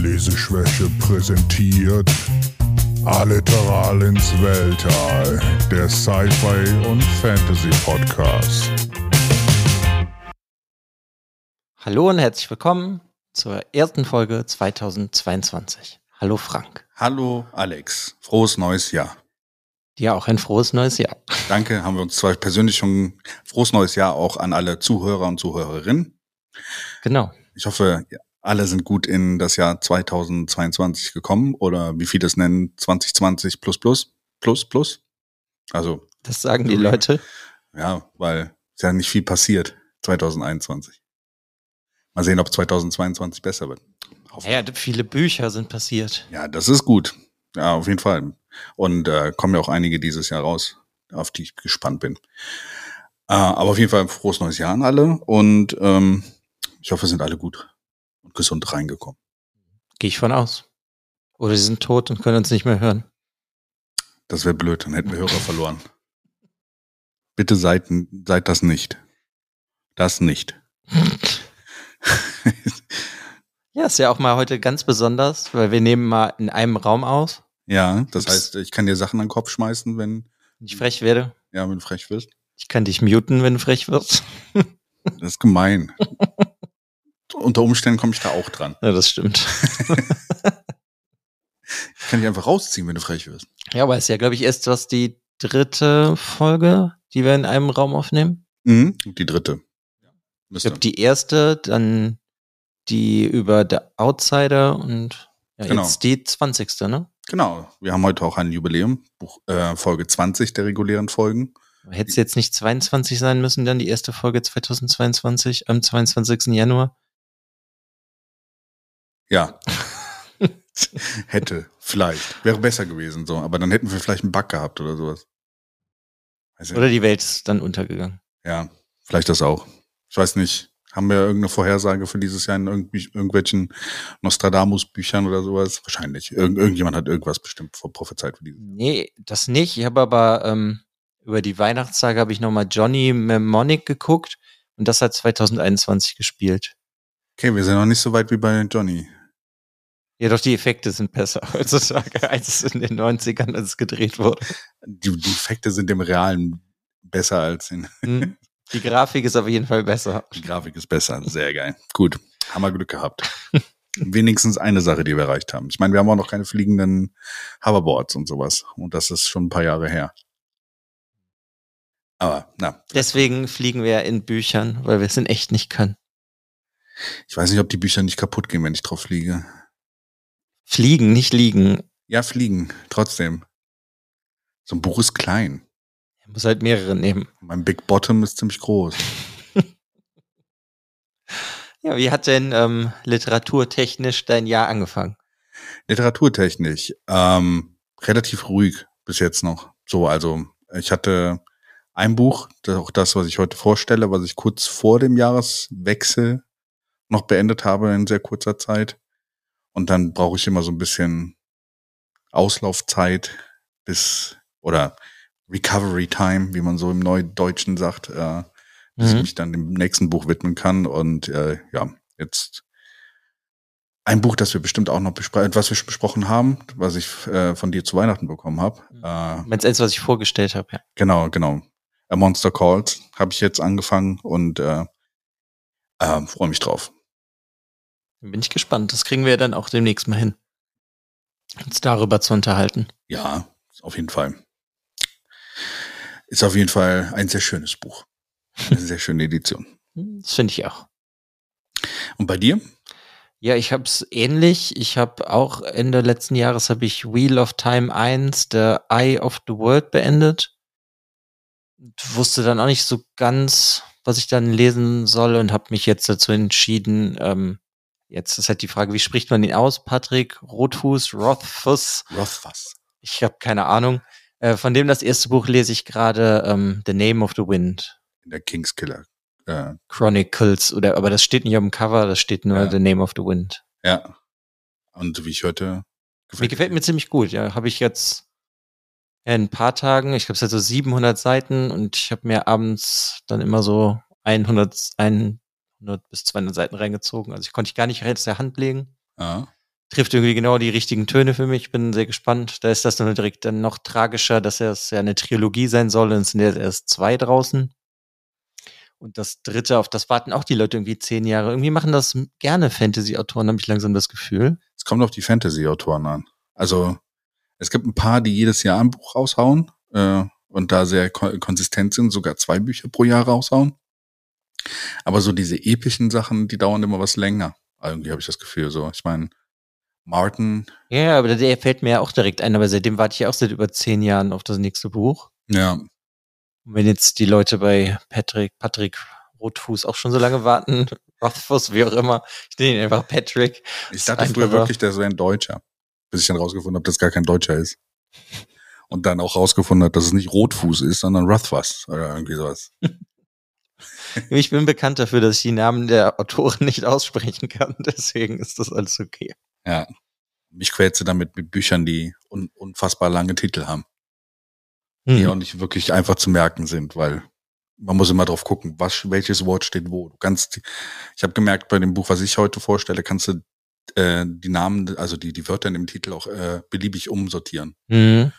Leseschwäche präsentiert Alliteral ins Weltall, der Sci-Fi und Fantasy Podcast. Hallo und herzlich willkommen zur ersten Folge 2022. Hallo Frank. Hallo Alex, frohes neues Jahr. Dir auch ein frohes neues Jahr. Danke, haben wir uns zwar persönlich schon frohes neues Jahr auch an alle Zuhörer und Zuhörerinnen. Genau. Ich hoffe, alle sind gut in das Jahr 2022 gekommen oder wie viele es nennen, 2020 plus plus plus plus. Also Das sagen die Leute. ja, weil ist ja nicht viel passiert 2021. Mal sehen, ob 2022 besser wird. Ja, viele Bücher sind passiert. Ja, das ist gut. Ja, auf jeden Fall. Und äh, kommen ja auch einige dieses Jahr raus, auf die ich gespannt bin. Äh, aber auf jeden Fall frohes neues Jahr an alle und ähm, ich hoffe, sind alle gut gesund reingekommen. Gehe ich von aus. Oder sie sind tot und können uns nicht mehr hören. Das wäre blöd, dann hätten wir Hörer verloren. Bitte seid, seid das nicht. Das nicht. Ja, ist ja auch mal heute ganz besonders, weil wir nehmen mal in einem Raum aus. ja, das Ups. heißt, ich kann dir Sachen an den Kopf schmeißen, wenn, Wenn ich frech werde. ja, wenn du frech wirst. Ich kann dich muten, wenn du frech wirst. Das ist gemein. Unter Umständen komme ich da auch dran. Ja, das stimmt. Ich kann dich einfach rausziehen, wenn du frech wirst. Ja, aber es ist ja, glaube ich, erst was die dritte Folge, die wir in einem Raum aufnehmen. Mhm. Die dritte. Ich glaube, die erste, dann die über der Outsider und ja, Genau. jetzt die 20. ne? Genau. Wir haben heute auch ein Jubiläum. Buch, äh, Folge 20 der regulären Folgen. Hätte es jetzt nicht 22 sein müssen, dann die erste Folge 2022 am 22. Januar? Ja. Hätte. Vielleicht. Wäre besser gewesen, so. Aber dann hätten wir vielleicht einen Bug gehabt oder sowas. Weiß Oder die Welt ist dann untergegangen. Ja, vielleicht das auch. Ich weiß nicht. Haben wir irgendeine Vorhersage für dieses Jahr in irgendwelchen Nostradamus-Büchern oder sowas? Wahrscheinlich. Irgend, irgendjemand hat irgendwas bestimmt vor prophezeit für dieses Jahr. Nee, das nicht. Ich habe aber ähm, über die Weihnachtstage habe ich nochmal Johnny Mnemonic geguckt und das hat 2021 gespielt. Okay, wir sind noch nicht so weit wie bei Johnny. Ja, doch die Effekte sind besser heutzutage, als in den 90ern, als es gedreht wurde. Die, die Effekte sind im Realen besser als in. Hm? Die Grafik ist auf jeden Fall besser. Die Grafik ist besser. Sehr geil. Gut. Haben wir Glück gehabt. Wenigstens eine Sache, die wir erreicht haben. Ich meine, wir haben auch noch keine fliegenden Hoverboards und sowas. Und das ist schon ein paar Jahre her. Aber, na, Deswegen fliegen wir in Büchern, weil wir es in echt nicht können. ich weiß nicht, ob die Bücher nicht kaputt gehen, wenn ich drauf fliege. Fliegen, nicht liegen. Ja, fliegen. Trotzdem. So ein Buch ist klein. Ich muss halt mehrere nehmen. Mein Big Bottom ist ziemlich groß. Ja, wie hat denn ähm, literaturtechnisch dein Jahr angefangen? Literaturtechnisch, ähm, relativ ruhig bis jetzt noch. So, also ich hatte ein Buch, das auch das, was ich heute vorstelle, was ich kurz vor dem Jahreswechsel noch beendet habe in sehr kurzer Zeit. Und dann brauche ich immer so ein bisschen Auslaufzeit bis oder Recovery Time, wie man so im Neudeutschen sagt, äh, bis ich Mhm. mich dann dem nächsten Buch widmen kann. Und äh, ja, jetzt ein Buch, das wir bestimmt auch noch besprechen, was wir schon besprochen haben, was ich äh, von dir zu Weihnachten bekommen habe. Äh, Meinst eins, was ich vorgestellt habe, ja. genau, genau. A Monster Calls habe ich jetzt angefangen und äh, äh, freue mich drauf. Bin ich gespannt. Das kriegen wir dann auch demnächst mal hin. Uns darüber zu unterhalten. Ja, auf jeden Fall. Ist auf jeden Fall ein sehr schönes Buch. Eine sehr schöne Edition. Das finde ich auch. Und bei dir? Ja, ich habe es ähnlich. Ich habe auch Ende letzten Jahres habe ich Wheel of Time 1, The Eye of the World beendet. Und wusste dann auch nicht so ganz, was ich dann lesen soll und habe mich jetzt dazu entschieden. Ähm, jetzt ist halt die Frage, wie spricht man den aus? Patrick Rotfuß, Rothfuss? Rothfuss. Ich habe keine Ahnung. Äh, von dem das erste Buch lese ich gerade ähm, The Name of the Wind. Der Kingskiller. Äh, Chronicles oder aber das steht nicht auf dem Cover, das steht nur Ja. The Name of the Wind. ja. Und wie ich hörte, Mir gefällt mir ziemlich gut, ja. Habe ich jetzt in ein paar Tagen, ich glaube, es hat so 700 Seiten und ich habe mir abends dann immer so 100, 100 bis 200 Seiten reingezogen. Also ich konnte ich gar nicht aus der Hand legen. Ja. trifft irgendwie genau die richtigen Töne für mich. Bin sehr gespannt. Da ist das dann direkt dann noch tragischer, dass es ja eine Trilogie sein soll und es sind jetzt erst zwei draußen. Und das dritte, auf das warten auch die Leute irgendwie zehn Jahre. Irgendwie machen das gerne Fantasy-Autoren, habe ich langsam das Gefühl. Es kommt auf die Fantasy-Autoren an. Also es gibt ein paar, die jedes Jahr ein Buch raushauen äh, und da sehr ko konsistent sind, sogar zwei Bücher pro Jahr raushauen. Aber so diese epischen Sachen, die dauern immer was länger. Irgendwie habe ich das Gefühl so. Ich meine, Martin. Ja, aber der fällt mir ja auch direkt ein, aber seitdem warte ich auch seit über zehn Jahren auf das nächste Buch. Ja. Und wenn jetzt die Leute bei Patrick, Patrick Rotfuß auch schon so lange warten, Rothfuss, wie auch immer, ich nenne ihn einfach Patrick. Ich dachte früher wirklich, der wäre ein Deutscher. Bis ich dann rausgefunden habe, dass gar kein Deutscher ist. Und dann auch rausgefunden hat, dass es nicht Rotfuß ist, sondern Rothfuss oder irgendwie sowas. Ich bin bekannt dafür, dass ich die Namen der Autoren nicht aussprechen kann. Deswegen ist das alles okay. Ja. Mich quält sie damit mit Büchern, die un unfassbar lange Titel haben. Die Hm. auch nicht wirklich einfach zu merken sind, weil man muss immer drauf gucken, was, welches Wort steht wo. Du kannst, ich habe gemerkt, bei dem Buch, was ich heute vorstelle, kannst du äh, die Namen, also die, die Wörter in dem Titel auch äh, beliebig umsortieren. Mhm.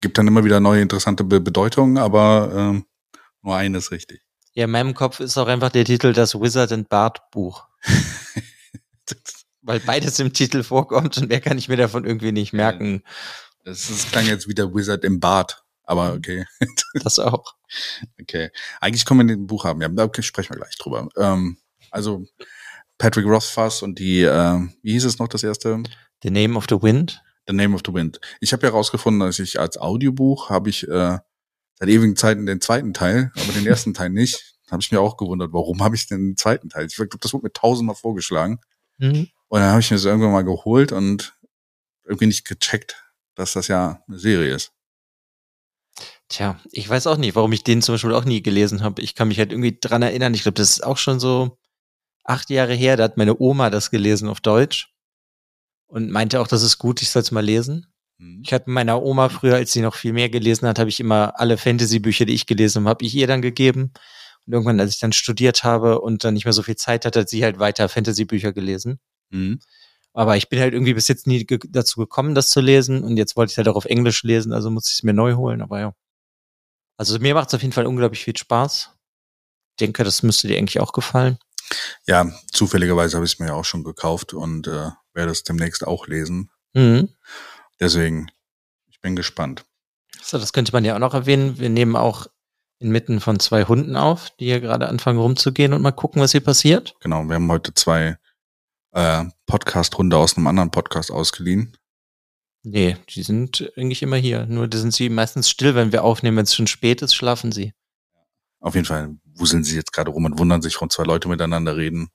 Gibt dann immer wieder neue interessante Be Bedeutungen, aber ähm, nur eine ist richtig. Ja, in meinem Kopf ist auch einfach der Titel das Wizard and Bard Buch. Weil beides im Titel vorkommt und mehr kann ich mir davon irgendwie nicht merken. Das, das klang jetzt wieder Wizard im Bad, aber okay. Das auch. Okay. Eigentlich können wir ein Buch haben. Ja, da okay, sprechen wir gleich drüber. Ähm, also Patrick Rothfuss und die, äh, wie hieß es noch das erste? The Name of the Wind. The Name of the Wind. Ich habe ja herausgefunden, dass ich als Audiobuch habe ich äh, seit ewigen Zeiten den zweiten Teil, aber den ersten Teil nicht. Da habe ich mir auch gewundert, warum habe ich denn den zweiten Teil? Ich glaube, das wurde mir tausendmal vorgeschlagen. Mhm. Und dann habe ich mir das irgendwann mal geholt und irgendwie nicht gecheckt, dass das ja eine Serie ist. Tja, ich weiß auch nicht, warum ich den zum Beispiel auch nie gelesen habe. Ich kann mich halt irgendwie dran erinnern. Ich glaube, das ist auch schon so acht Jahre her. Da hat meine Oma das gelesen auf Deutsch und meinte auch, das ist gut, ich soll es mal lesen. Hm. Ich habe meiner Oma früher, als sie noch viel mehr gelesen hat, habe ich immer alle Fantasy-Bücher, die ich gelesen habe, habe ich ihr dann gegeben. Und irgendwann, als ich dann studiert habe und dann nicht mehr so viel Zeit hatte, hat sie halt weiter Fantasy-Bücher gelesen. Mhm. Aber ich bin halt irgendwie bis jetzt nie ge dazu gekommen, das zu lesen. Und jetzt wollte ich es halt auch auf Englisch lesen, also muss ich es mir neu holen. Aber ja. Also mir macht es auf jeden Fall unglaublich viel Spaß. Ich denke, das müsste dir eigentlich auch gefallen. Ja, zufälligerweise habe ich es mir ja auch schon gekauft und äh, werde es demnächst auch lesen. Mhm. Deswegen, ich bin gespannt. So, das könnte man ja auch noch erwähnen. Wir nehmen auch inmitten von zwei Hunden auf, die hier gerade anfangen rumzugehen und mal gucken, was hier passiert. Genau, wir haben heute zwei äh, Podcast-Hunde aus einem anderen Podcast ausgeliehen. Nee, die sind eigentlich immer hier. Nur da sind sie meistens still, wenn wir aufnehmen. Wenn es schon spät ist, schlafen sie. Auf jeden Fall wuseln sie jetzt gerade rum und wundern sich, warum zwei Leute miteinander reden.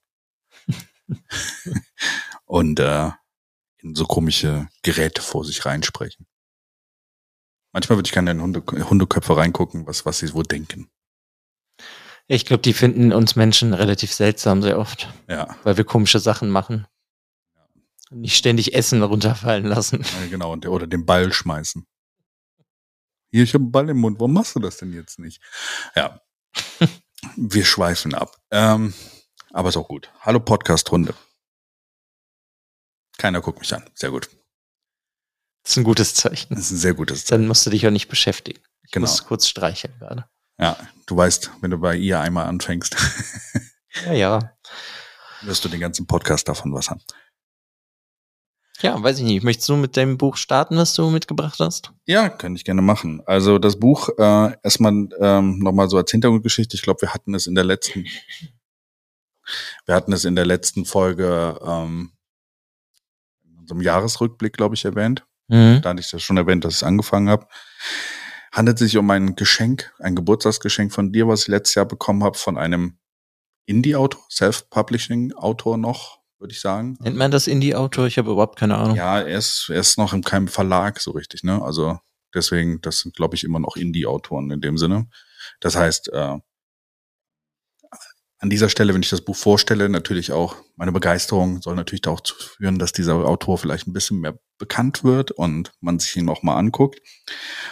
und äh, in so komische Geräte vor sich reinsprechen. Manchmal würde ich gerne in Hunde, Hundeköpfe reingucken, was, was sie wohl denken. Ich glaube, die finden uns Menschen relativ seltsam sehr oft, Ja, weil wir komische Sachen machen. Und nicht ständig Essen runterfallen lassen. äh, genau. Und, oder den Ball schmeißen. Hier, ich habe einen Ball im Mund. Warum machst du das denn jetzt nicht? Ja. Wir schweifen ab. Ähm, aber ist auch gut. Hallo Podcast-Hunde. Keiner guckt mich an. Sehr gut. Das ist ein gutes Zeichen. Das ist ein sehr gutes Zeichen. Dann musst du dich auch nicht beschäftigen. Ich Genau. muss kurz streicheln gerade. Ja, du weißt, wenn du bei ihr einmal anfängst, Ja, ja. wirst du den ganzen Podcast davon was haben. Ja, weiß ich nicht. Möchtest du mit deinem Buch starten, was du mitgebracht hast? Ja, könnte ich gerne machen. Also das Buch, äh, erstmal ähm, nochmal so als Hintergrundgeschichte. Ich glaube, wir hatten es in der letzten, wir hatten es in der letzten Folge ähm, unserem Jahresrückblick, glaube ich, erwähnt. Mhm. Da hatte ich das schon erwähnt, dass ich angefangen habe. Handelt sich um ein Geschenk, ein Geburtstagsgeschenk von dir, was ich letztes Jahr bekommen habe, von einem Indie-Autor, Self-Publishing-Autor noch, würde ich sagen. Nennt man das Indie-Autor? Ich habe überhaupt keine Ahnung. Ja, er ist, er ist noch in keinem Verlag so richtig, ne? Also deswegen, das sind, glaube ich, immer noch Indie-Autoren in dem Sinne. Das heißt, äh, an dieser Stelle, wenn ich das Buch vorstelle, natürlich auch meine Begeisterung soll natürlich da auch zu führen, dass dieser Autor vielleicht ein bisschen mehr bekannt wird und man sich ihn auch mal anguckt.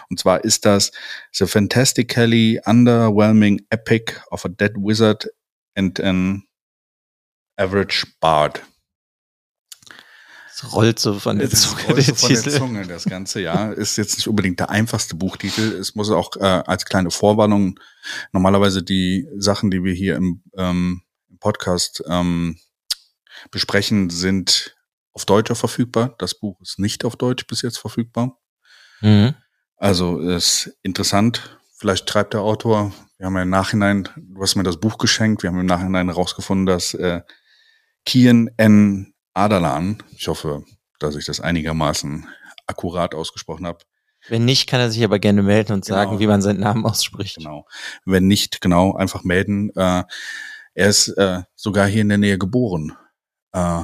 Und zwar ist das The Fantastically Underwhelming Epic of a Dead Wizard and an Average Bard. Es rollt so von der Zunge. rollt so der von der Titel. Zunge, das Ganze, ja. Ist jetzt nicht unbedingt der einfachste Buchtitel. Es muss auch äh, als kleine Vorwarnung normalerweise die Sachen, die wir hier im, ähm, Podcast ähm, besprechen, sind auf Deutsch verfügbar. Das Buch ist nicht auf Deutsch bis jetzt verfügbar. Mhm. Also ist interessant. Vielleicht schreibt der Autor, wir haben ja im Nachhinein, du hast mir das Buch geschenkt, wir haben im Nachhinein herausgefunden, dass äh, Kian N. Adalan, ich hoffe, dass ich das einigermaßen akkurat ausgesprochen habe, Wenn nicht, kann er sich aber gerne melden und Genau. sagen, wie man seinen Namen ausspricht. genau. Wenn nicht, genau, einfach melden. Äh, er ist äh, sogar hier in der Nähe geboren. Äh,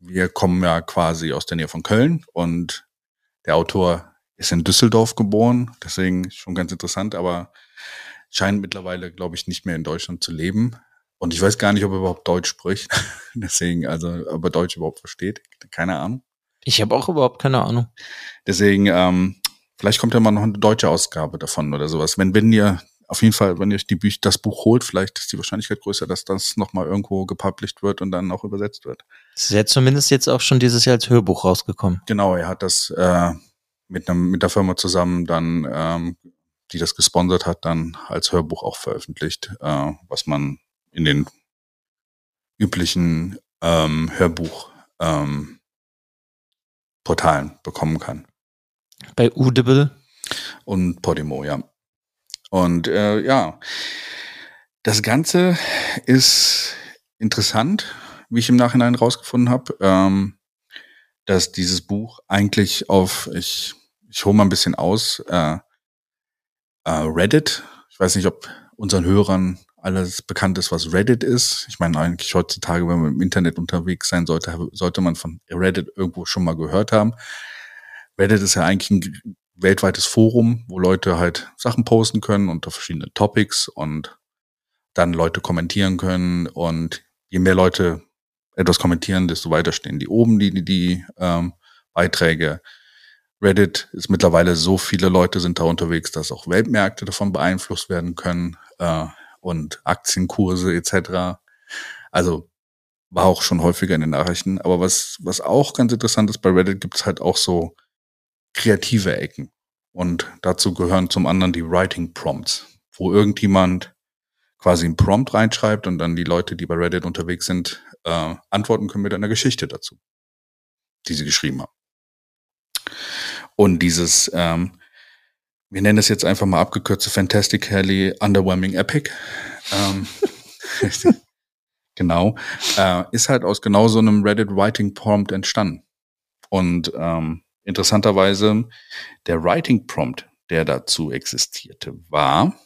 wir kommen ja quasi aus der Nähe von Köln und der Autor ist in Düsseldorf geboren, deswegen schon ganz interessant, aber scheint mittlerweile, glaube ich, nicht mehr in Deutschland zu leben. Und ich weiß gar nicht, ob er überhaupt Deutsch spricht. deswegen, also, ob er Deutsch überhaupt versteht. Keine Ahnung. Ich habe auch überhaupt keine Ahnung. Deswegen, ähm, vielleicht kommt ja mal noch eine deutsche Ausgabe davon oder sowas. Wenn, wenn ihr auf jeden Fall, wenn ihr euch die Büch das Buch holt, vielleicht ist die Wahrscheinlichkeit größer, dass das nochmal irgendwo gepublished wird und dann auch übersetzt wird. Es ist ja zumindest jetzt auch schon dieses Jahr als Hörbuch rausgekommen. Genau, er hat das äh, mit, einem, mit der Firma zusammen dann, ähm, die das gesponsert hat, dann als Hörbuch auch veröffentlicht, äh, was man in den üblichen ähm, Hörbuch ähm, bekommen kann. Bei Audible. und Podimo, ja. Und äh, ja, das Ganze ist interessant, wie ich im Nachhinein rausgefunden habe, ähm, dass dieses Buch eigentlich auf, ich, ich hole mal ein bisschen aus, äh, äh, Reddit, ich weiß nicht, ob unseren Hörern alles bekannt ist, was Reddit ist. Ich meine, eigentlich heutzutage, wenn man im Internet unterwegs sein sollte, sollte man von Reddit irgendwo schon mal gehört haben. Reddit ist ja eigentlich ein weltweites Forum, wo Leute halt Sachen posten können unter verschiedene Topics und dann Leute kommentieren können und je mehr Leute etwas kommentieren, desto weiter stehen die oben, die, die, die ähm, Beiträge. Reddit ist mittlerweile so viele Leute sind da unterwegs, dass auch Weltmärkte davon beeinflusst werden können äh, und Aktienkurse etc. Also war auch schon häufiger in den Nachrichten. Aber was, was auch ganz interessant ist, bei Reddit gibt es halt auch so kreative Ecken. Und dazu gehören zum anderen die Writing Prompts, wo irgendjemand quasi einen Prompt reinschreibt und dann die Leute, die bei Reddit unterwegs sind, äh, antworten können mit einer Geschichte dazu, die sie geschrieben haben. Und dieses, ähm, wir nennen es jetzt einfach mal abgekürzt Fantastically Underwhelming Epic. Ähm, genau, äh, ist halt aus genau so einem Reddit Writing Prompt entstanden. Und ähm, interessanterweise der Writing Prompt, der dazu existierte, war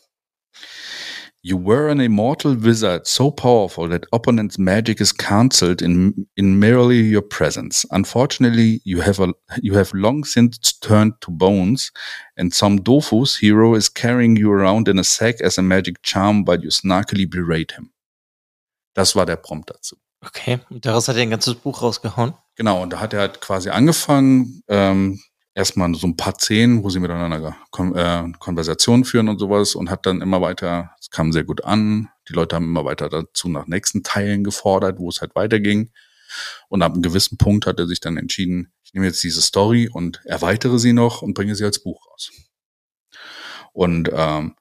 You were an immortal wizard so powerful that opponents' magic is cancelled in in merely your presence. Unfortunately, you have a you have long since turned to bones, and some Dofus hero is carrying you around in a sack as a magic charm, but you snarkily berate him. Das war der Prompt dazu. Okay. Und daraus hat er ein ganzes Buch rausgehauen. Genau, und da hat er halt quasi angefangen, ähm, erstmal so ein paar Szenen, wo sie miteinander Kon äh, Konversationen führen und sowas und hat dann immer weiter, es kam sehr gut an, die Leute haben immer weiter dazu nach nächsten Teilen gefordert, wo es halt weiterging. Und ab einem gewissen Punkt hat er sich dann entschieden, ich nehme jetzt diese Story und erweitere sie noch und bringe sie als Buch raus. Und ähm,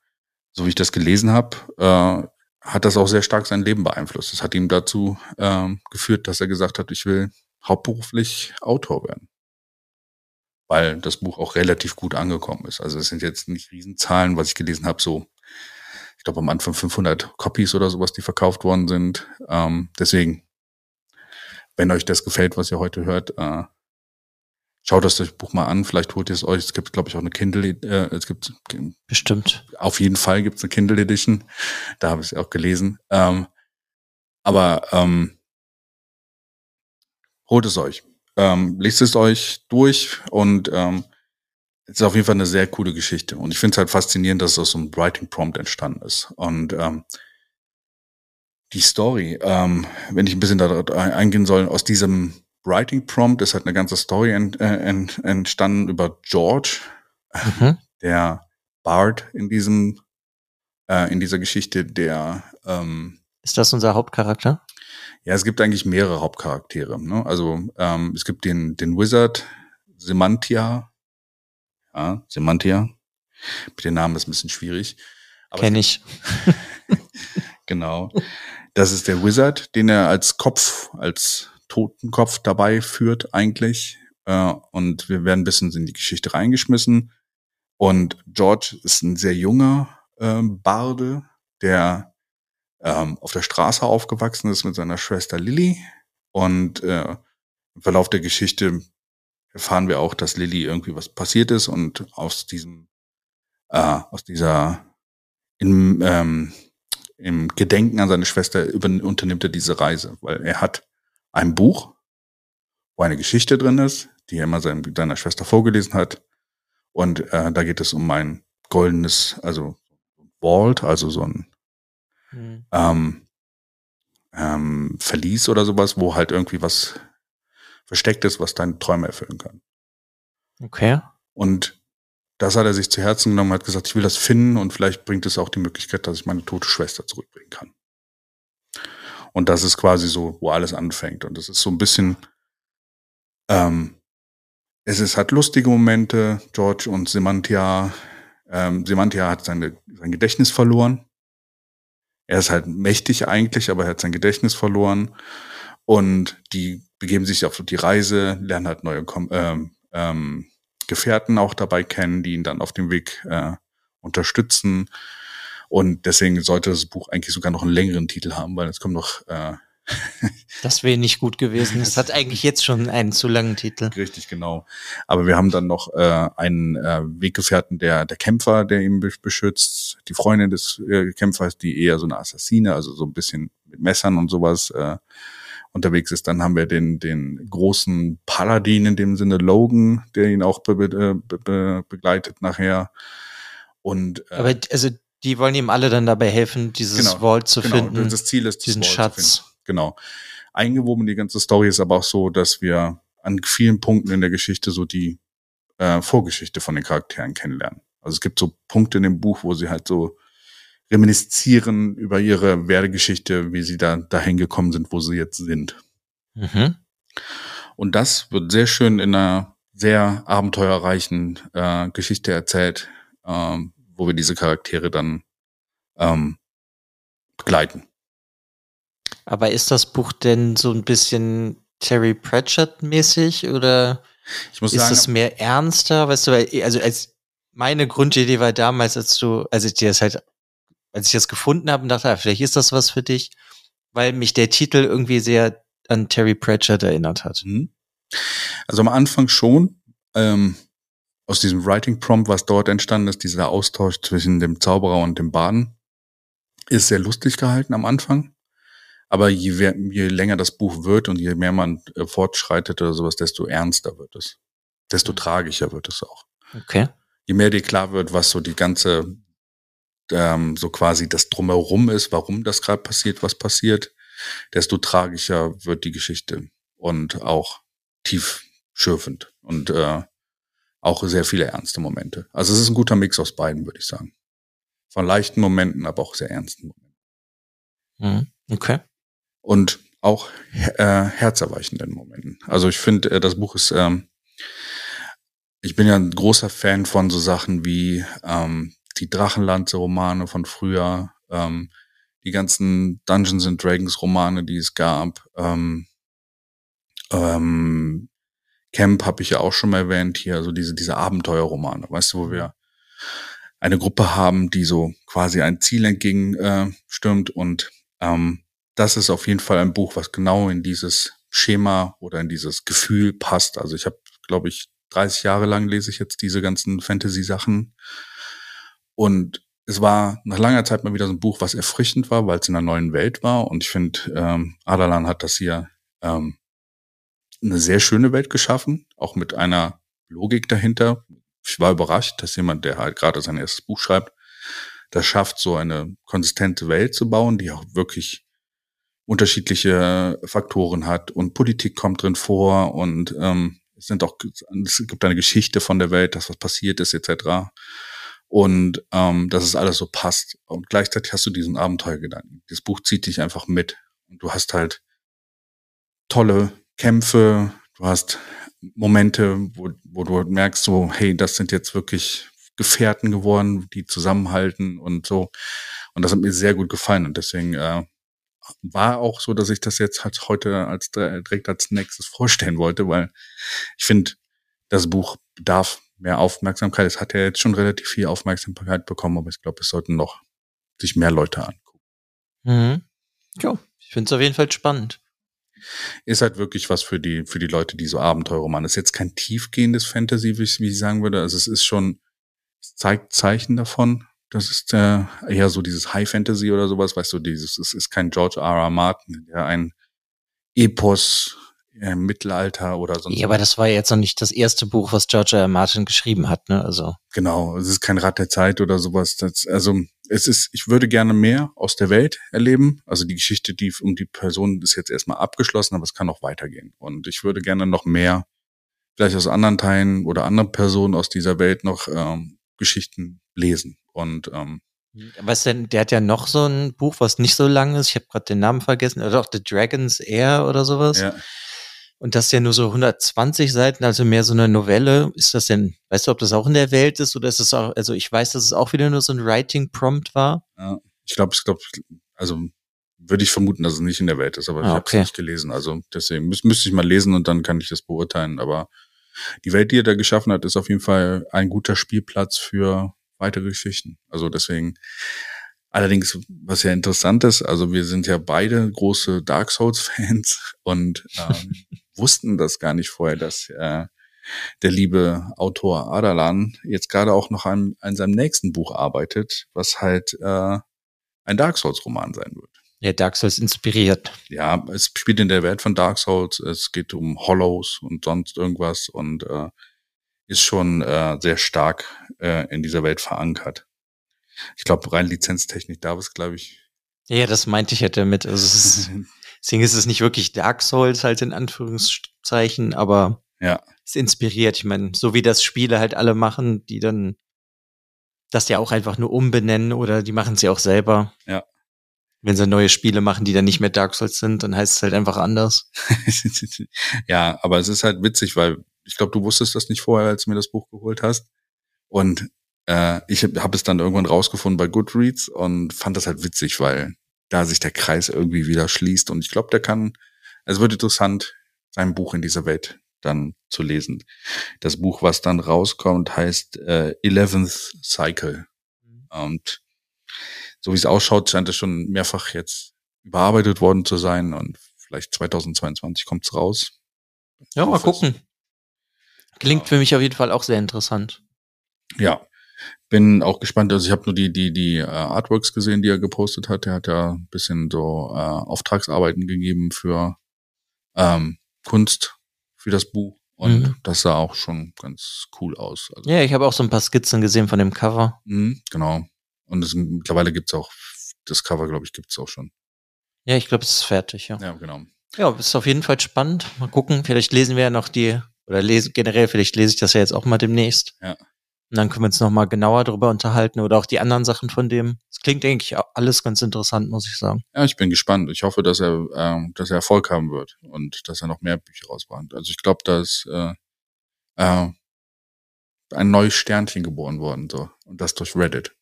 so wie ich das gelesen habe, äh, hat das auch sehr stark sein Leben beeinflusst. Das hat ihm dazu ähm, geführt, dass er gesagt hat, ich will hauptberuflich Autor werden. Weil das Buch auch relativ gut angekommen ist. Also es sind jetzt nicht Riesenzahlen, was ich gelesen habe, so, ich glaube am Anfang 500 Copies oder sowas, die verkauft worden sind. Ähm, deswegen, wenn euch das gefällt, was ihr heute hört, äh, schaut das Buch mal an. Vielleicht holt ihr es euch. Es gibt, glaube ich, auch eine Kindle, äh, es gibt Bestimmt. auf jeden Fall gibt's eine Kindle Edition. Da habe ich es auch gelesen. Ähm, aber ähm, holt es euch. Ähm, lest es euch durch und ähm, es ist auf jeden Fall eine sehr coole Geschichte. Und ich finde es halt faszinierend, dass es aus so einem Writing Prompt entstanden ist. Und ähm, die Story, ähm, wenn ich ein bisschen darauf eingehen soll, aus diesem Writing Prompt ist halt eine ganze Story ent, äh, ent, entstanden über George, Mhm. der Bard in diesem, äh, in dieser Geschichte, der, ähm, Ist das unser Hauptcharakter? Ja, es gibt eigentlich mehrere Hauptcharaktere. Ne? Also ähm, es gibt den, den Wizard, Semantia. Ja, Semantia. Mit dem Namen ist ein bisschen schwierig. Kenn ich. genau. Das ist der Wizard, den er als Kopf, als Totenkopf dabei führt eigentlich. Äh, und wir werden ein bisschen in die Geschichte reingeschmissen. Und George ist ein sehr junger äh, Barde, der ähm, auf der Straße aufgewachsen ist mit seiner Schwester Lily. Und äh, im Verlauf der Geschichte erfahren wir auch, dass Lily irgendwie was passiert ist und aus diesem, äh, aus dieser, im, ähm, im Gedenken an seine Schwester über, unternimmt er diese Reise, weil er hat ein Buch, wo eine Geschichte drin ist, die er immer seinem, seiner Schwester vorgelesen hat. Und äh, da geht es um ein goldenes, also Vault, also so ein mhm. ähm, ähm, Verlies oder sowas, wo halt irgendwie was versteckt ist, was deine Träume erfüllen kann. Okay. Und das hat er sich zu Herzen genommen, hat gesagt, ich will das finden und vielleicht bringt es auch die Möglichkeit, dass ich meine tote Schwester zurückbringen kann. Und das ist quasi so, wo alles anfängt. Und das ist so ein bisschen, ähm, es ist halt lustige Momente, George und Semantia. Ähm, Semantia hat seine, sein Gedächtnis verloren. Er ist halt mächtig eigentlich, aber er hat sein Gedächtnis verloren. Und die begeben sich auf die Reise, lernen halt neue ähm, ähm, Gefährten auch dabei kennen, die ihn dann auf dem Weg äh, unterstützen. Und deswegen sollte das Buch eigentlich sogar noch einen längeren Titel haben, weil es kommt noch äh, das wäre nicht gut gewesen. Es hat eigentlich jetzt schon einen zu langen Titel. Richtig, genau. Aber wir haben dann noch äh, einen äh, Weggefährten, der der Kämpfer, der ihn beschützt, die Freundin des äh, Kämpfers, die eher so eine Assassine, also so ein bisschen mit Messern und sowas äh, unterwegs ist. Dann haben wir den den großen Paladin in dem Sinne Logan, der ihn auch be be be begleitet nachher. Und äh, aber also die wollen ihm alle dann dabei helfen, dieses genau, Vault zu genau, finden. Das Ziel ist, diesen Schatz. Genau. Eingewoben die ganze Story ist aber auch so, dass wir an vielen Punkten in der Geschichte so die äh, Vorgeschichte von den Charakteren kennenlernen. Also es gibt so Punkte in dem Buch, wo sie halt so reminiszieren über ihre Werdegeschichte, wie sie da dahin gekommen sind, wo sie jetzt sind. Mhm. Und das wird sehr schön in einer sehr abenteuerreichen äh, Geschichte erzählt, äh, wo wir diese Charaktere dann ähm, begleiten. Aber ist das Buch denn so ein bisschen Terry Pratchett-mäßig oder ist sagen, es mehr ernster? Weißt du, also als meine Grundidee war damals, als du, als ich dir das halt, als ich das gefunden habe und dachte, ah, vielleicht ist das was für dich, weil mich der Titel irgendwie sehr an Terry Pratchett erinnert hat. Mhm. Also am Anfang schon, ähm, aus diesem Writing Prompt, was dort entstanden ist, dieser Austausch zwischen dem Zauberer und dem Baden, ist sehr lustig gehalten am Anfang. Aber je, je länger das Buch wird und je mehr man äh, fortschreitet oder sowas, desto ernster wird es. Desto mhm. tragischer wird es auch. Okay. Je mehr dir klar wird, was so die ganze, ähm, so quasi das Drumherum ist, warum das gerade passiert, was passiert, desto tragischer wird die Geschichte und auch tief schürfend und äh, auch sehr viele ernste Momente. Also es ist ein guter Mix aus beiden, würde ich sagen. Von leichten Momenten, aber auch sehr ernsten Momenten. Mhm. Okay und auch äh, herzerweichenden Momenten. Also ich finde, äh, das Buch ist, ähm, ich bin ja ein großer Fan von so Sachen wie ähm, die Drachenland-Romane von früher, ähm, die ganzen Dungeons and Dragons Romane, die es gab. Ähm, ähm, Camp habe ich ja auch schon mal erwähnt hier, also diese, diese Abenteuerromane, weißt du, wo wir eine Gruppe haben, die so quasi ein Ziel entgegen äh, und ähm, das ist auf jeden Fall ein Buch, was genau in dieses Schema oder in dieses Gefühl passt. Also ich habe, glaube ich, 30 Jahre lang lese ich jetzt diese ganzen Fantasy-Sachen. Und es war nach langer Zeit mal wieder so ein Buch, was erfrischend war, weil es in einer neuen Welt war. Und ich finde, ähm, Adalan hat das hier ähm, eine sehr schöne Welt geschaffen, auch mit einer Logik dahinter. Ich war überrascht, dass jemand, der halt gerade sein erstes Buch schreibt, das schafft, so eine konsistente Welt zu bauen, die auch wirklich unterschiedliche Faktoren hat und Politik kommt drin vor und ähm, es sind auch es gibt eine Geschichte von der Welt, dass was passiert ist etc. Und ähm, dass es alles so passt und gleichzeitig hast du diesen Abenteuergedanken. Das Buch zieht dich einfach mit und du hast halt tolle Kämpfe, du hast Momente, wo, wo du merkst so, hey, das sind jetzt wirklich Gefährten geworden, die zusammenhalten und so. Und das hat mir sehr gut gefallen und deswegen äh, war auch so, dass ich das jetzt halt heute als direkt als nächstes vorstellen wollte, weil ich finde, das Buch bedarf mehr Aufmerksamkeit. Es hat ja jetzt schon relativ viel Aufmerksamkeit bekommen, aber ich glaube, es sollten noch sich mehr Leute angucken. Mhm. Ja, ich finde es auf jeden Fall spannend. Ist halt wirklich was für die, für die Leute, die so Abenteuerroman. Ist jetzt kein tiefgehendes Fantasy, wie ich, wie ich sagen würde. Also es ist schon, es zeigt Zeichen davon. Das ist äh, eher so dieses High Fantasy oder sowas, weißt du, dieses, es ist kein George R. R. Martin, der ein Epos im Mittelalter oder sonst. Ja, aber das war jetzt noch nicht das erste Buch, was George R. R. Martin geschrieben hat, ne? Also. Genau, es ist kein Rad der Zeit oder sowas. Das, also es ist, ich würde gerne mehr aus der Welt erleben. Also die Geschichte, die um die Person ist jetzt erstmal abgeschlossen, aber es kann auch weitergehen. Und ich würde gerne noch mehr, vielleicht aus anderen Teilen oder anderen Personen aus dieser Welt noch ähm, Geschichten lesen. Und ähm, was denn, der hat ja noch so ein Buch, was nicht so lang ist. Ich habe gerade den Namen vergessen. Oder auch The Dragon's Air oder sowas. Ja. Und das ist ja nur so 120 Seiten, also mehr so eine Novelle. Ist das denn, weißt du, ob das auch in der Welt ist oder ist es auch, also ich weiß, dass es auch wieder nur so ein Writing-Prompt war. Ja, ich glaube, ich glaube, also würde ich vermuten, dass es nicht in der Welt ist, aber ah, ich habe es nicht gelesen. Also deswegen müß, müsste ich mal lesen und dann kann ich das beurteilen. Aber die Welt, die er da geschaffen hat, ist auf jeden Fall ein guter Spielplatz für weitere Geschichten. Also deswegen, allerdings, was ja interessant ist, also wir sind ja beide große Dark Souls-Fans und ähm, wussten das gar nicht vorher, dass äh, der liebe Autor Adalan jetzt gerade auch noch an, an seinem nächsten Buch arbeitet, was halt äh, ein Dark Souls-Roman sein wird. Ja, Dark Souls inspiriert. Ja, es spielt in der Welt von Dark Souls, es geht um Hollows und sonst irgendwas und äh, ist schon äh, sehr stark äh, in dieser Welt verankert. Ich glaube, rein Lizenztechnik darf es, glaube ich. Ja, das meinte ich ja damit. Also es ist, Deswegen ist es nicht wirklich Dark Souls halt in Anführungszeichen, aber ja. es inspiriert. Ich meine, so wie das Spiele halt alle machen, die dann das ja auch einfach nur umbenennen oder die machen es ja auch selber. Ja. Wenn sie neue Spiele machen, die dann nicht mehr Dark Souls sind, dann heißt es halt einfach anders. ja, aber es ist halt witzig, weil ich glaube, du wusstest das nicht vorher, als du mir das Buch geholt hast. Und äh, ich habe es dann irgendwann rausgefunden bei Goodreads und fand das halt witzig, weil da sich der Kreis irgendwie wieder schließt. Und ich glaube, der kann, es wird interessant, sein Buch in dieser Welt dann zu lesen. Das Buch, was dann rauskommt, heißt äh, Eleventh Cycle. Mhm. Und so wie es ausschaut, scheint es schon mehrfach jetzt überarbeitet worden zu sein und vielleicht 2022 kommt es raus. Ja, mal gucken. Klingt ja. für mich auf jeden Fall auch sehr interessant. Ja, bin auch gespannt. Also ich habe nur die die die äh, Artworks gesehen, die er gepostet hat. Er hat ja ein bisschen so äh, Auftragsarbeiten gegeben für ähm, Kunst für das Buch und mhm. das sah auch schon ganz cool aus. Also, ja, ich habe auch so ein paar Skizzen gesehen von dem Cover. Mhm, genau. Und es, mittlerweile gibt's auch das Cover, glaube ich, gibt's auch schon. Ja, ich glaube, es ist fertig, ja. Ja, genau. Ja, ist auf jeden Fall spannend. Mal gucken, vielleicht lesen wir ja noch die, oder lese, generell, vielleicht lese ich das ja jetzt auch mal demnächst. Ja. Und dann können wir uns nochmal genauer darüber unterhalten oder auch die anderen Sachen von dem. Es klingt eigentlich alles ganz interessant, muss ich sagen. Ja, ich bin gespannt. Ich hoffe, dass er, äh, dass er Erfolg haben wird und dass er noch mehr Bücher rausbringt. Also ich glaube, da ist äh, äh, ein neues Sternchen geboren worden, so. Und das durch Reddit.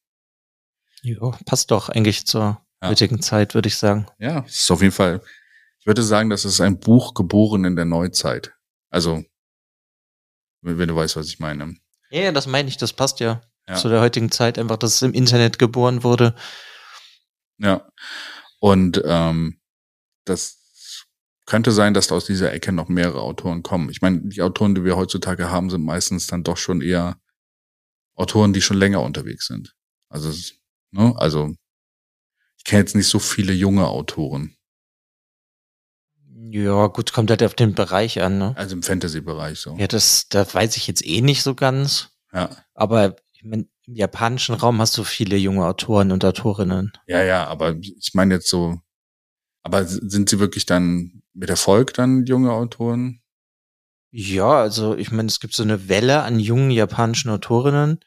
Ja, passt doch eigentlich zur ja. heutigen Zeit, würde ich sagen. Ja, es ist auf jeden Fall, ich würde sagen, das ist ein Buch geboren in der Neuzeit. Also, wenn, du weißt, was ich meine. Ja, das meine ich, das passt ja, ja, zu der heutigen Zeit, einfach, dass es im Internet geboren wurde. Ja. Und ähm, das könnte sein, dass aus dieser Ecke noch mehrere Autoren kommen. Ich meine, die Autoren, die wir heutzutage haben, sind meistens dann doch schon eher Autoren, die schon länger unterwegs sind. Also, ne, also ich kenne jetzt nicht so viele junge Autoren. Ja, gut, kommt halt auf den Bereich an, ne? Also im Fantasy-Bereich so. Ja, das, da weiß ich jetzt eh nicht so ganz. Ja. Aber ich mein, im japanischen Raum hast du viele junge Autoren und Autorinnen. Ja, ja, aber ich meine jetzt so, aber sind sie wirklich dann mit Erfolg dann junge Autoren? Ja, also ich meine, es gibt so eine Welle an jungen japanischen Autorinnen,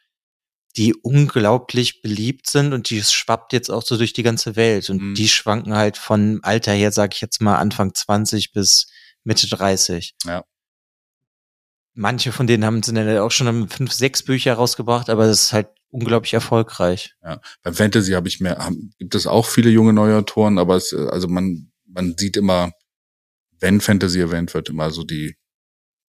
die unglaublich beliebt sind und die schwappt jetzt auch so durch die ganze Welt und mhm. die schwanken halt von Alter her, sag ich jetzt mal Anfang 20 bis Mitte 30. Ja. Manche von denen haben sind dann auch schon fünf, sechs Bücher rausgebracht, aber das ist halt unglaublich erfolgreich. Ja. Beim Fantasy habe ich mehr, haben, gibt es auch viele junge neue Autoren, aber es, also man, man sieht immer, wenn Fantasy erwähnt wird, immer so die,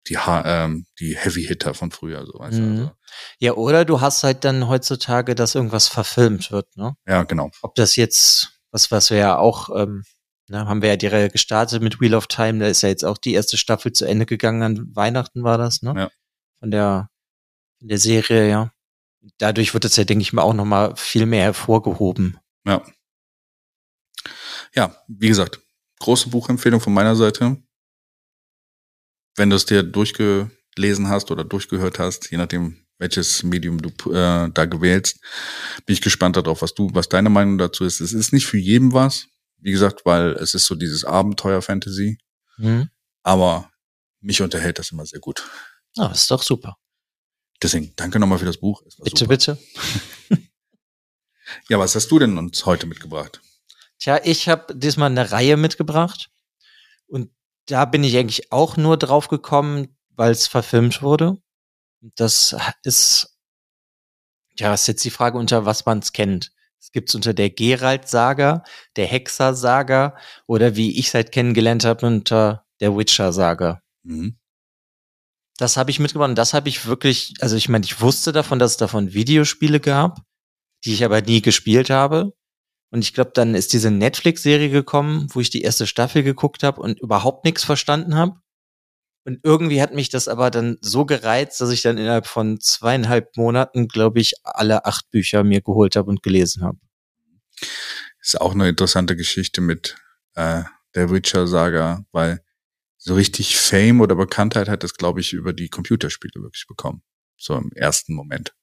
die, ha ähm, die Heavy Hitter von früher, so weißt. Mhm. Also, Ja, oder du hast halt dann heutzutage, dass irgendwas verfilmt wird, ne? ja, genau. Ob das jetzt, was, was wir ja auch, ähm, ne, haben wir ja die Reihe gestartet mit Wheel of Time, da ist ja jetzt auch die erste Staffel zu Ende gegangen, an Weihnachten war das, ne? Ja. Von der, von der Serie, ja. Dadurch wird es ja, denke ich mal, auch nochmal viel mehr hervorgehoben. Ja. Ja, wie gesagt, große Buchempfehlung von meiner Seite. Wenn du es dir durchgelesen hast oder durchgehört hast, je nachdem, welches Medium du äh, da gewählst, bin ich gespannt darauf, was du, was deine Meinung dazu ist. Es ist nicht für jeden was, wie gesagt, weil es ist so dieses Abenteuer-Fantasy, Mhm. aber mich unterhält das immer sehr gut. Ah, ist doch super. Deswegen, danke nochmal für das Buch. Bitte, super. bitte. Ja, was hast du denn uns heute mitgebracht? Tja, ich habe diesmal eine Reihe mitgebracht und da bin ich eigentlich auch nur drauf gekommen, weil es verfilmt wurde. Das ist, ja, ist jetzt die Frage, unter was man es kennt. Es gibt's unter der Geralt-Saga, der Hexer-Saga oder wie ich es halt kennengelernt habe, unter der Witcher-Saga. Mhm. Das habe ich mitgebracht und das habe ich wirklich, also ich meine, ich wusste davon, dass es davon Videospiele gab, die ich aber nie gespielt habe. Und ich glaube, dann ist diese Netflix-Serie gekommen, wo ich die erste Staffel geguckt habe und überhaupt nichts verstanden habe. Und irgendwie hat mich das aber dann so gereizt, dass ich dann innerhalb von zweieinhalb Monaten, glaube ich, alle acht Bücher mir geholt habe und gelesen habe. Ist auch eine interessante Geschichte mit äh, der Witcher-Saga, weil so richtig Fame oder Bekanntheit hat es, glaube ich, über die Computerspiele wirklich bekommen. So im ersten Moment.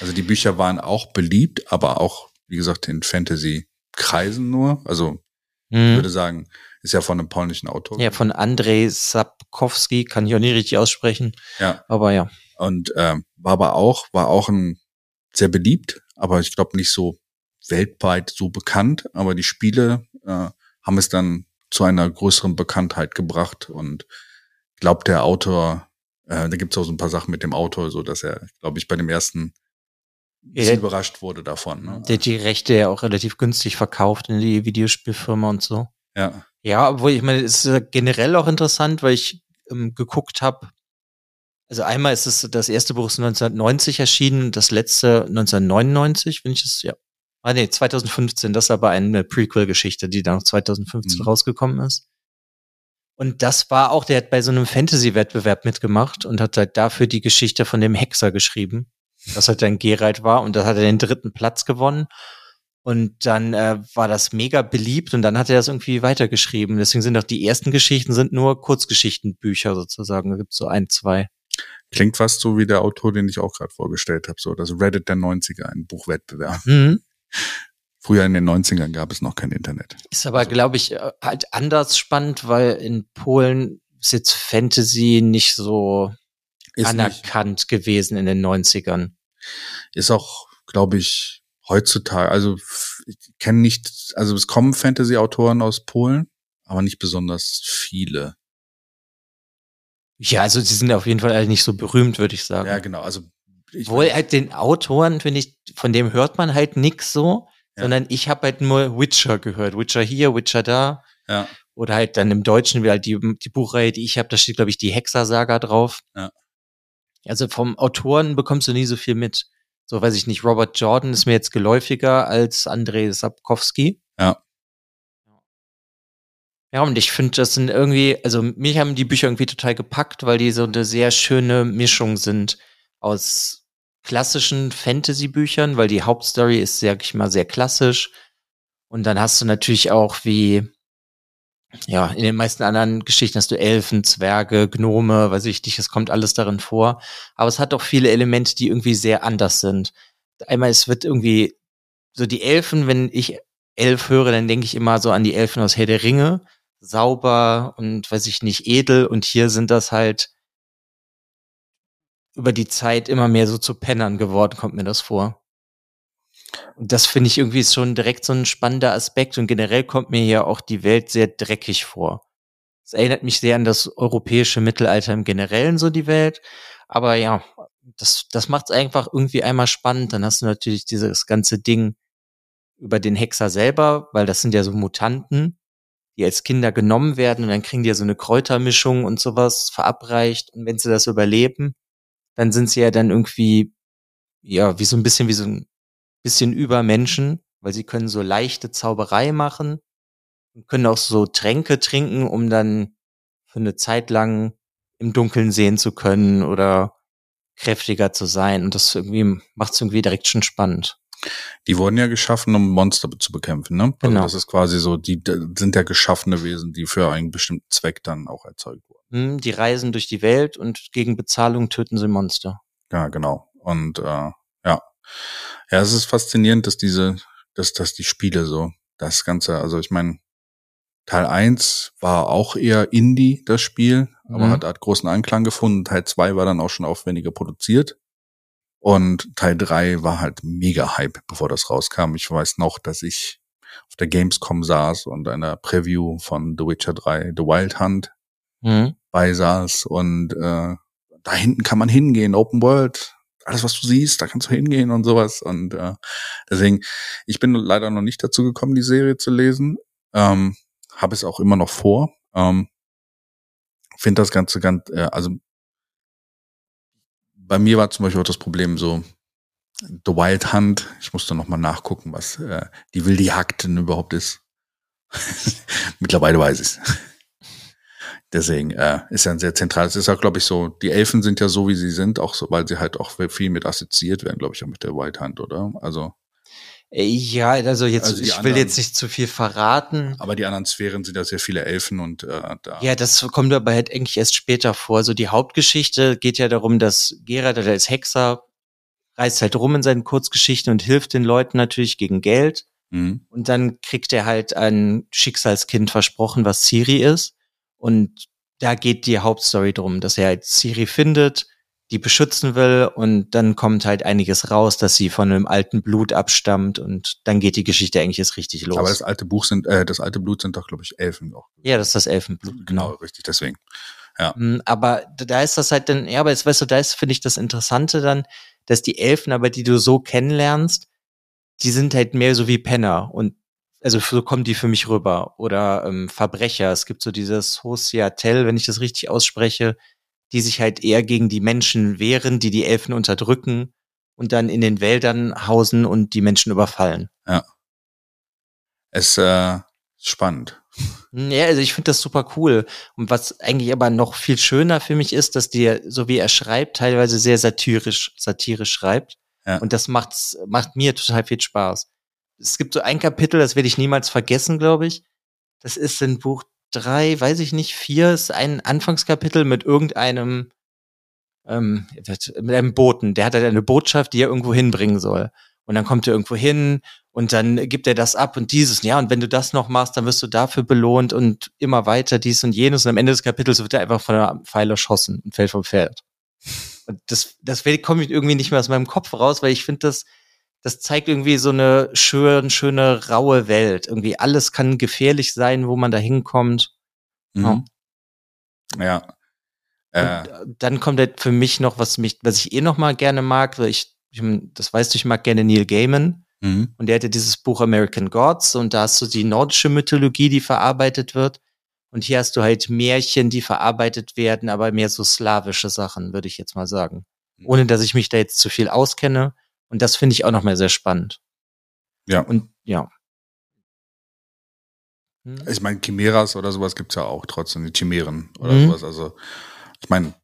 Also die Bücher waren auch beliebt, aber auch, wie gesagt, in Fantasy-Kreisen nur. Also ich würde sagen, ist ja von einem polnischen Autor. Mhm. Ja, von Andrzej Sapkowski, kann ich auch nicht richtig aussprechen. Ja. Aber ja. Und ähm, war aber auch, war auch ein sehr beliebt, aber ich glaube nicht so weltweit so bekannt. Aber die Spiele äh, haben es dann zu einer größeren Bekanntheit gebracht und glaubt der Autor, äh, da gibt es auch so ein paar Sachen mit dem Autor, so dass er, glaube ich, bei dem ersten Ja, der- überrascht wurde davon. Ne? Der hat die Rechte ja auch relativ günstig verkauft in die Videospielfirma und so. Ja, Ja, obwohl ich meine, es ist generell auch interessant, weil ich ähm, geguckt habe. Also einmal ist es das erste Buch ist 1990 erschienen, das letzte 1999, wenn ich es ja. Ah nee, 2015, das ist aber eine Prequel-Geschichte, die dann 2015 Mhm. rausgekommen ist. Und das war auch, der hat bei so einem Fantasy-Wettbewerb mitgemacht und hat halt dafür die Geschichte von dem Hexer geschrieben, das halt dann Geralt war und da hat er den dritten Platz gewonnen. Und dann äh, war das mega beliebt und dann hat er das irgendwie weitergeschrieben. Deswegen sind auch die ersten Geschichten sind nur Kurzgeschichtenbücher sozusagen. Da gibt's so ein, zwei. klingt fast so wie der Autor, den ich auch gerade vorgestellt habe. So das Reddit der 90er, ein Buchwettbewerb. Mhm. Früher in den 90ern gab es noch kein Internet. Ist aber, glaube ich, äh, halt anders spannend, weil in Polen ist jetzt Fantasy nicht so Ist, nicht, anerkannt gewesen in den 90ern. ist auch, glaube ich, heutzutage, also ich kenne nicht, also es kommen Fantasy-Autoren aus Polen, aber nicht besonders viele. Ja, also sie sind auf jeden Fall alle nicht so berühmt, würde ich sagen. Ja, genau, also ich Obwohl halt den Autoren, finde ich, von dem hört man halt nix so, Ja. sondern ich habe halt nur Witcher gehört. Witcher hier, Witcher da. ja, Oder halt dann im Deutschen, wie halt die, die Buchreihe, die ich habe, da steht, glaube ich, die Hexer-Saga drauf. Ja. Also vom Autoren bekommst du nie so viel mit. So weiß ich nicht, Robert Jordan ist mir jetzt geläufiger als Andrei Sapkowski. Ja. Ja, und ich finde, das sind irgendwie, also mich haben die Bücher irgendwie total gepackt, weil die so eine sehr schöne Mischung sind aus klassischen Fantasy-Büchern, weil die Hauptstory ist, sag ich mal, sehr klassisch. Und dann hast du natürlich auch wie, ja, in den meisten anderen Geschichten hast du Elfen, Zwerge, Gnome, weiß ich nicht, es kommt alles darin vor. Aber es hat auch viele Elemente, die irgendwie sehr anders sind. Einmal, es wird irgendwie, so die Elfen, wenn ich Elf höre, dann denke ich immer so an die Elfen aus Herr der Ringe. Sauber und weiß ich nicht, edel. Und hier sind das halt über die Zeit immer mehr so zu Pennern geworden, kommt mir das vor. Und das finde ich irgendwie schon direkt so ein spannender Aspekt und generell kommt mir hier auch die Welt sehr dreckig vor. Es erinnert mich sehr an das europäische Mittelalter im Generellen, so die Welt. Aber ja, das, das macht es einfach irgendwie einmal spannend. Dann hast du natürlich dieses ganze Ding über den Hexer selber, weil das sind ja so Mutanten, die als Kinder genommen werden und dann kriegen die ja so eine Kräutermischung und sowas verabreicht. Und wenn sie das überleben, dann sind sie ja dann irgendwie, ja, wie so ein bisschen wie so ein bisschen über Menschen, weil sie können so leichte Zauberei machen und können auch so Tränke trinken, um dann für eine Zeit lang im Dunkeln sehen zu können oder kräftiger zu sein. Und das irgendwie macht es irgendwie direkt schon spannend. Die wurden ja geschaffen, um Monster zu bekämpfen, ne? Also Genau. das ist quasi so, die sind ja geschaffene Wesen, die für einen bestimmten Zweck dann auch erzeugt wurden. Hm, Die reisen durch die Welt und gegen Bezahlung töten sie Monster. Ja, genau. Und äh, ja. Ja, es ist faszinierend, dass diese, dass, dass die Spiele so, das Ganze, also ich meine, Teil 1 war auch eher Indie, das Spiel, aber Mhm. hat, hat großen Anklang gefunden. Teil 2 war dann auch schon aufwendiger produziert. Und Teil 3 war halt mega Hype, bevor das rauskam. Ich weiß noch, dass ich auf der Gamescom saß und einer Preview von The Witcher 3, The Wild Hunt, Mhm. beisaß und äh, da hinten kann man hingehen, Open World, alles was du siehst, da kannst du hingehen und sowas. Und äh, deswegen, ich bin leider noch nicht dazu gekommen, die Serie zu lesen, ähm, habe es auch immer noch vor, ähm, finde das Ganze ganz, äh, also bei mir war zum Beispiel auch das Problem so, The Wild Hunt, ich musste noch mal nachgucken, was äh, die wilde Jagd denn überhaupt ist. Mittlerweile weiß ich Deswegen äh, ist ja ein sehr zentrales. ist auch, glaube ich, so, die Elfen sind ja so, wie sie sind, auch so, weil sie halt auch viel mit assoziiert werden, glaube ich, auch mit der White Hand, oder? Also, Ja, also jetzt, Also ich will anderen- jetzt nicht zu viel verraten. aber die anderen Sphären sind ja sehr viele Elfen und äh, da. Ja, das kommt aber halt eigentlich erst später vor. So die Hauptgeschichte geht ja darum, dass Gerard, der als Hexer, reist halt rum in seinen Kurzgeschichten und hilft den Leuten natürlich gegen Geld. Mhm. Und dann kriegt er halt ein Schicksalskind versprochen, was Siri ist. Und da geht die Hauptstory drum, dass er halt Siri findet, die beschützen will und dann kommt halt einiges raus, dass sie von einem alten Blut abstammt und dann geht die Geschichte eigentlich erst richtig los. Aber das alte Buch sind, äh, das alte Blut sind doch, glaube ich, Elfen auch. ja, das ist das Elfenblut, Genau, genau. richtig, deswegen. Mm, Aber da ist das halt dann, ja, aber jetzt weißt du, da ist, finde ich, das Interessante dann, dass die Elfen, aber die du so kennenlernst, die sind halt mehr so wie Penner und also so kommen die für mich rüber. Oder ähm, Verbrecher. Es gibt so dieses Hosiatel, wenn ich das richtig ausspreche, die sich halt eher gegen die Menschen wehren, die die Elfen unterdrücken und dann in den Wäldern hausen und die Menschen überfallen. Es äh, ist spannend. Ja, also ich finde das super cool. Und was eigentlich aber noch viel schöner für mich ist, dass die, so wie er schreibt, teilweise sehr satirisch, satirisch schreibt. Ja. Und das macht's, macht mir total viel Spaß. Es gibt so ein Kapitel, das werde ich niemals vergessen, glaube ich. Das ist in Buch drei, weiß ich nicht, vier, ist ein Anfangskapitel mit irgendeinem, ähm, mit einem Boten. Der hat halt eine Botschaft, die er irgendwo hinbringen soll. Und dann kommt er irgendwo hin und dann gibt er das ab und dieses, ja, und wenn du das noch machst, dann wirst du dafür belohnt und immer weiter dies und jenes. Und am Ende des Kapitels wird er einfach von einem Pfeil erschossen und fällt vom Pferd. Und das, das kommt irgendwie nicht mehr aus meinem Kopf raus, weil ich finde, das, das zeigt irgendwie so eine schön, schöne, raue Welt. Irgendwie alles kann gefährlich sein, wo man da hinkommt. Mhm. Ja. Äh, Und dann kommt halt für mich noch, was mich, was ich eh noch mal gerne mag, weil ich, ich das weißt du, ich mag gerne Neil Gaiman. mhm. Und der hatte dieses Buch American Gods und da hast du die nordische Mythologie, die verarbeitet wird. Und hier hast du halt Märchen, die verarbeitet werden, aber mehr so slawische Sachen, würde ich jetzt mal sagen. Mhm. Ohne dass ich mich da jetzt zu viel auskenne. Und das finde ich auch noch mal sehr spannend. Ja. Und ja. Hm. Ich meine, Chimeras oder sowas gibt's ja auch trotzdem, die Chimären oder Mhm. sowas. Also, ich meine,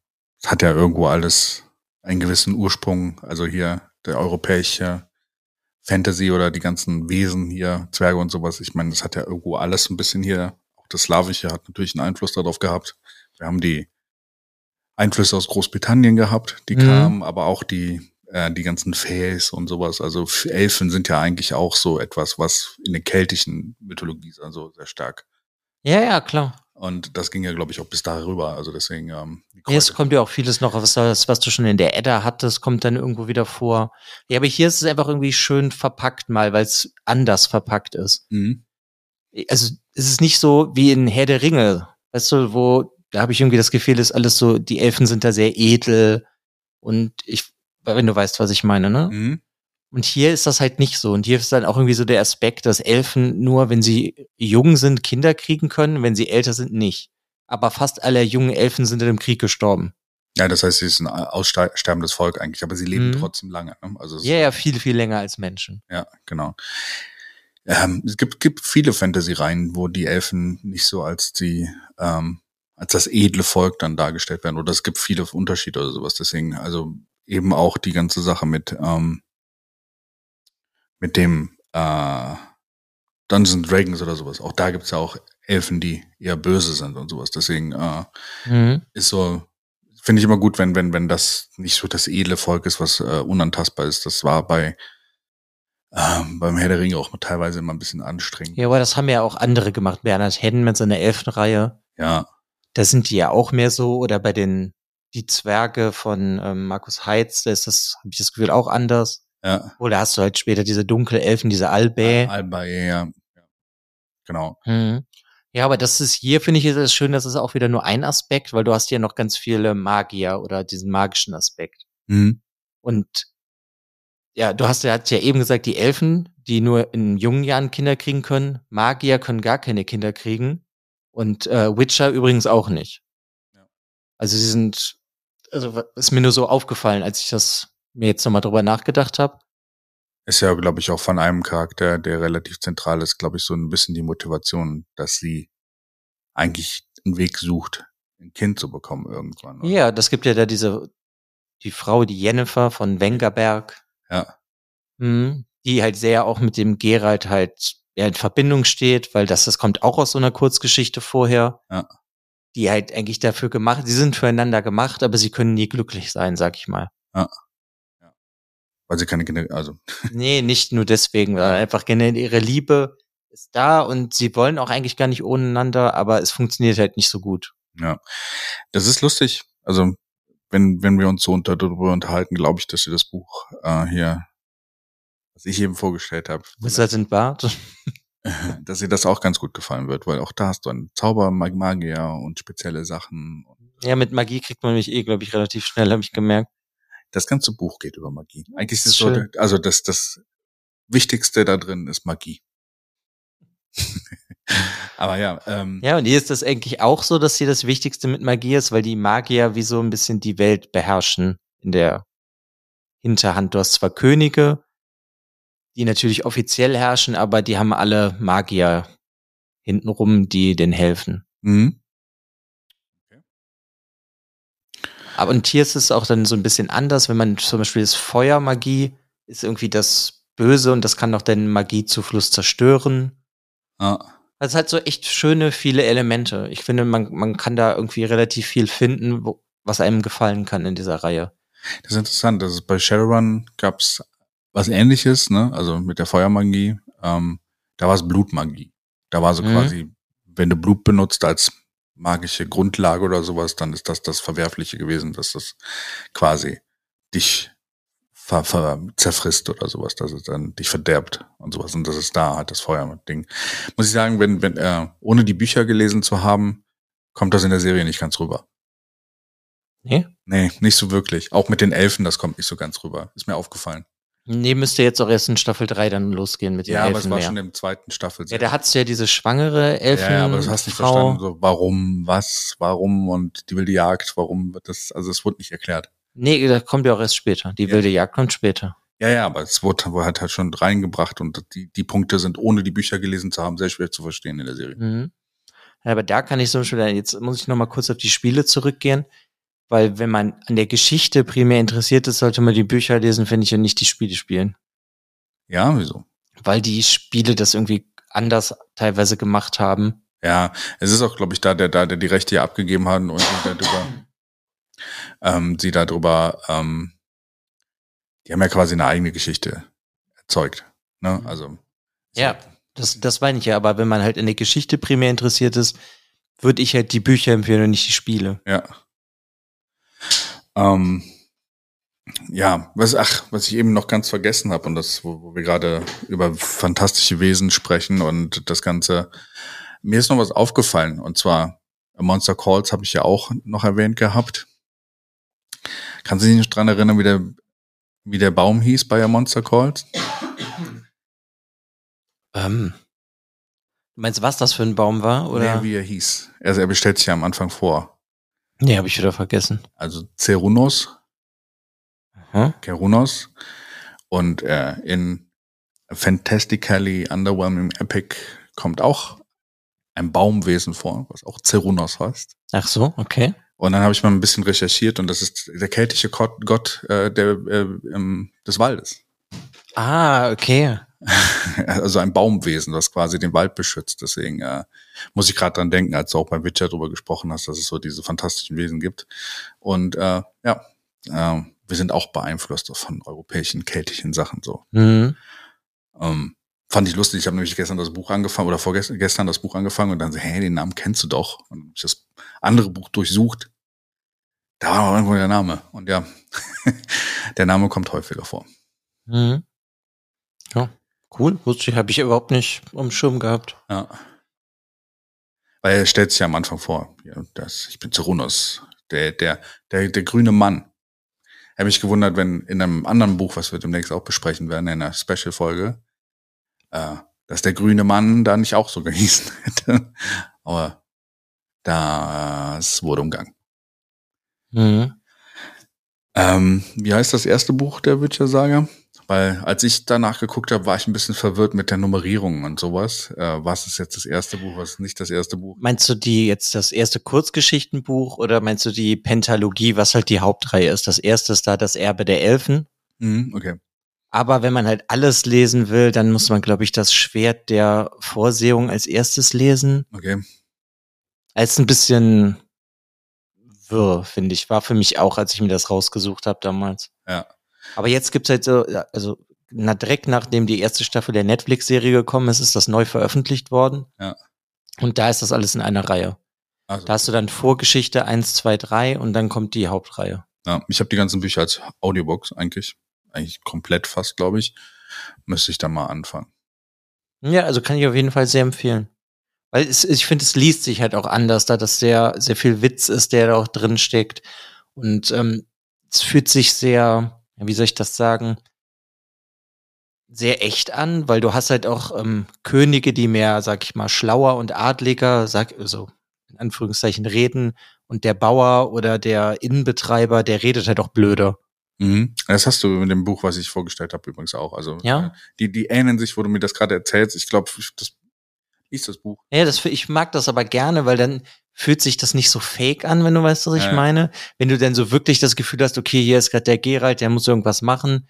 es hat ja irgendwo alles einen gewissen Ursprung. Also hier der europäische Fantasy oder die ganzen Wesen hier, Zwerge und sowas. Ich meine, das hat ja irgendwo alles ein bisschen hier. Auch das Slawische hat natürlich einen Einfluss darauf gehabt. Wir haben die Einflüsse aus Großbritannien gehabt, die Mhm. kamen, aber auch die äh, die ganzen Fays und sowas. Also Elfen sind ja eigentlich auch so etwas, was in der keltischen Mythologie ist, also sehr stark. Ja, ja, klar. Und das ging ja, glaube ich, auch bis darüber. Also deswegen, ähm, es kommt ja auch vieles noch, was, was du schon in der Edda hattest, kommt dann irgendwo wieder vor. Ja, aber hier ist es einfach irgendwie schön verpackt mal, weil es anders verpackt ist. Mhm. also es ist nicht so wie in Herr der Ringe, weißt du, wo, da habe ich irgendwie das Gefühl, ist alles so, die Elfen sind da sehr edel und ich, wenn du weißt, was ich meine, ne? Mhm. Und hier ist das halt nicht so. Und hier ist dann auch irgendwie so der Aspekt, dass Elfen nur, wenn sie jung sind, Kinder kriegen können, wenn sie älter sind, nicht. Aber fast alle jungen Elfen sind in dem Krieg gestorben. Ja, das heißt, sie ist ein aussterbendes Volk eigentlich, aber sie leben Mhm. trotzdem lange. Ne? Also Ja, ja, viel, viel länger als Menschen. ja, genau. Ähm, es gibt, gibt viele Fantasy-Reihen, wo die Elfen nicht so als die ähm, als das edle Volk dann dargestellt werden. Oder es gibt viele Unterschiede oder sowas. Deswegen, also eben auch die ganze Sache mit ähm, mit dem äh, Dungeons Dragons oder sowas. Auch da gibt's ja auch Elfen, die eher böse sind und sowas. Deswegen äh, Mhm. ist so, finde ich immer gut, wenn, wenn, wenn das nicht so das edle Volk ist, was äh, unantastbar ist. Das war bei ähm, beim Herr der Ringe auch teilweise immer ein bisschen anstrengend. Ja, aber das haben ja auch andere gemacht. Bernhard Hedden mit seiner Elfenreihe. Ja, Da sind die ja auch mehr so. Oder bei den, die Zwerge von ähm, Markus Heitz, da ist das, habe ich das Gefühl, auch anders. ja. Oder hast du halt später diese Dunkelelfen, diese Albä. Alba, ja, ja. ja. Genau. Mhm. Ja, aber das ist hier, finde ich, ist es schön, das ist auch wieder nur ein Aspekt, weil du hast hier noch ganz viele Magier oder diesen magischen Aspekt. Mhm. Und ja, du hast ja, hast ja eben gesagt, die Elfen, die nur in jungen Jahren Kinder kriegen können, Magier können gar keine Kinder kriegen und äh, Witcher übrigens auch nicht. Ja. Also sie sind, also ist mir nur so aufgefallen, als ich das mir jetzt nochmal drüber nachgedacht habe. Ist ja, glaube ich, auch von einem Charakter, der relativ zentral ist, glaube ich, so ein bisschen die Motivation, dass sie eigentlich einen Weg sucht, ein Kind zu bekommen irgendwann. oder? Ja, das gibt ja da diese, die Frau, die Jennifer von Wengerberg, Ja. Mhm. Die halt sehr auch mit dem Geralt halt ja, in Verbindung steht, weil das, das kommt auch aus so einer Kurzgeschichte vorher. Ja. Die halt eigentlich dafür gemacht, sie sind füreinander gemacht, aber sie können nie glücklich sein, sag ich mal. Weil sie keine Kinder, also, nee, nicht nur deswegen, weil einfach generell ihre Liebe ist da und sie wollen auch eigentlich gar nicht ohneinander, aber es funktioniert halt nicht so gut. ja. Das ist lustig. Also, wenn, wenn wir uns so unter, darüber unterhalten, glaube ich, dass sie das Buch äh, hier, was ich eben vorgestellt habe, Wizard in Bart. dass ihr das auch ganz gut gefallen wird, weil auch da hast du einen Zauber, Mag- Magier und spezielle Sachen. Ja, mit Magie kriegt man mich eh, glaube ich, relativ schnell, habe ich gemerkt. Das ganze Buch geht über Magie. Eigentlich ist es so, also das, das Wichtigste da drin ist Magie. Aber ja, ähm, Ja, und hier ist das eigentlich auch so, dass hier das Wichtigste mit Magie ist, weil die Magier wie so ein bisschen die Welt beherrschen in der Hinterhand. Du hast zwar Könige, die natürlich offiziell herrschen, aber die haben alle Magier hintenrum, die denen helfen. mhm. Aber und hier ist es auch dann so ein bisschen anders, wenn man zum Beispiel das Feuermagie ist irgendwie das Böse und das kann auch den Magiezufluss zerstören. ja. Das hat so echt schöne, viele Elemente. Ich finde, man, man kann da irgendwie relativ viel finden, wo, was einem gefallen kann in dieser Reihe. Das ist interessant. Ist bei Shadowrun gab's was ähnliches, ne? Also mit der Feuermagie. Ähm, da war es Blutmagie. Da war so Mhm. quasi, wenn du Blut benutzt als magische Grundlage oder sowas, dann ist das das Verwerfliche gewesen, dass das quasi dich ver, ver, zerfrisst oder sowas, dass es dann dich verderbt und sowas. Und das ist da halt das Feuerding. Muss ich sagen, wenn, wenn, äh, ohne die Bücher gelesen zu haben, kommt das in der Serie nicht ganz rüber. Nee? Nee, nicht so wirklich. Auch mit den Elfen, das kommt nicht so ganz rüber. Ist mir aufgefallen. Nee, müsste jetzt auch erst in Staffel 3 dann losgehen mit den Ja, aber es war mehr. schon im zweiten Staffel. Ja, da hat's ja diese schwangere Elfen. ja, ja, aber das hast du nicht Frau. verstanden. So, warum, was, warum und die wilde Jagd, warum wird das, also es wurde nicht erklärt. Nee, das kommt ja auch erst später. Die Ja. wilde Jagd kommt später. Ja, ja, aber es wurde, wurde halt, halt schon reingebracht und die, die Punkte sind, ohne die Bücher gelesen zu haben, sehr schwer zu verstehen in der Serie. Mhm. Ja, aber da kann ich so schon, jetzt muss ich noch mal kurz auf die Spiele zurückgehen, weil wenn man an der Geschichte primär interessiert ist, sollte man die Bücher lesen, finde ich, und nicht die Spiele spielen. Ja, wieso? Weil die Spiele das irgendwie anders teilweise gemacht haben. Ja, es ist auch, glaube ich, da, der, da, der die Rechte hier abgegeben hat und sie darüber, ähm, sie darüber, ähm, die haben ja quasi eine eigene Geschichte erzeugt. Ne? Also. Ja. Das, das meine ich ja, aber wenn man halt in der Geschichte primär interessiert ist, würde ich halt die Bücher empfehlen und nicht die Spiele. Ja. Ähm, ja, was, ach, was ich eben noch ganz vergessen habe und das, wo, wo wir gerade über fantastische Wesen sprechen und das Ganze, mir ist noch was aufgefallen und zwar Monster Calls habe ich ja auch noch erwähnt gehabt. Kannst du dich nicht dran erinnern, wie der, wie der Baum hieß bei Monster Calls? Ähm, meinst du, was das für ein Baum war? Oder? Nee, wie er hieß. Also er bestellt sich ja am Anfang vor. Nee, habe ich wieder vergessen. Also Cerunos, Aha. Kerunos und äh, in Fantastically Underwhelming Epic kommt auch ein Baumwesen vor, was auch Cerunos heißt. Ach so, okay. Und dann habe ich mal ein bisschen recherchiert und das ist der keltische Gott, Gott äh, der, äh, ähm, des Waldes. Ah, okay. also ein Baumwesen, das quasi den Wald beschützt. Deswegen äh, muss ich gerade dran denken, als du auch beim Witcher drüber gesprochen hast, dass es so diese fantastischen Wesen gibt. Und äh, ja, äh, wir sind auch beeinflusst von europäischen, keltischen Sachen so. Mhm. Ähm, fand ich lustig. Ich habe nämlich gestern das Buch angefangen oder vorgestern das Buch angefangen und dann so, hä, den Namen kennst du doch. Und hab ich das andere Buch durchsucht. Da war noch irgendwo der Name. Und ja, der Name kommt häufiger vor. Mhm. Ja, cool. Wusste ich, habe ich überhaupt nicht um den Schirm gehabt. Ja. Weil er stellt sich ja am Anfang vor, ja, das, ich bin Zerunos, der, der, der, der grüne Mann. Ich habe mich gewundert, wenn in einem anderen Buch, was wir demnächst auch besprechen werden, in einer Special-Folge, äh, dass der grüne Mann da nicht auch so gehießen hätte. Aber das wurde umgangen. Mhm. Ähm, wie heißt das erste Buch der Witcher-Saga? Weil als ich danach geguckt habe, war ich ein bisschen verwirrt mit der Nummerierung und sowas. Äh, was ist jetzt das erste Buch, was ist nicht das erste Buch? Meinst du die jetzt das erste Kurzgeschichtenbuch oder meinst du die Pentalogie, was halt die Hauptreihe ist? Das erste ist da das Erbe der Elfen. Mhm, okay. Aber wenn man halt alles lesen will, dann muss man, glaube ich, das Schwert der Vorsehung als erstes lesen. Okay. Als ein bisschen wirr, finde ich. War für mich auch, als ich mir das rausgesucht habe damals. Ja. Aber jetzt gibt's halt so, also na, direkt nachdem die erste Staffel der Netflix-Serie gekommen ist, ist das neu veröffentlicht worden. Ja. Und da ist das alles in einer Reihe. Also, Da hast du dann Vorgeschichte 1, 2, 3 und dann kommt die Hauptreihe. ja, ich habe die ganzen Bücher als Audiobooks eigentlich. Eigentlich komplett fast, glaube ich. Müsste ich da mal anfangen. Ja, also kann ich auf jeden Fall sehr empfehlen. Weil es, ich finde, es liest sich halt auch anders, da das sehr, sehr viel Witz ist, der da auch drin steckt. Und ähm, es fühlt sich sehr, wie soll ich das sagen, sehr echt an, weil du hast halt auch ähm, Könige, die mehr, sag ich mal, schlauer und adliger, sag, also in Anführungszeichen reden und der Bauer oder der Innenbetreiber, der redet halt auch blöder. Mhm. Das hast du mit dem Buch, was ich vorgestellt habe, übrigens auch. Also Ja. äh, die, die ähneln sich, wo du mir das gerade erzählst. Ich glaube, das ist das Buch. Ja, das, ich mag das aber gerne, weil dann fühlt sich das nicht so fake an, wenn du weißt, was ich Ja. meine. Wenn du dann so wirklich das Gefühl hast, okay, hier ist gerade der Geralt, der muss irgendwas machen,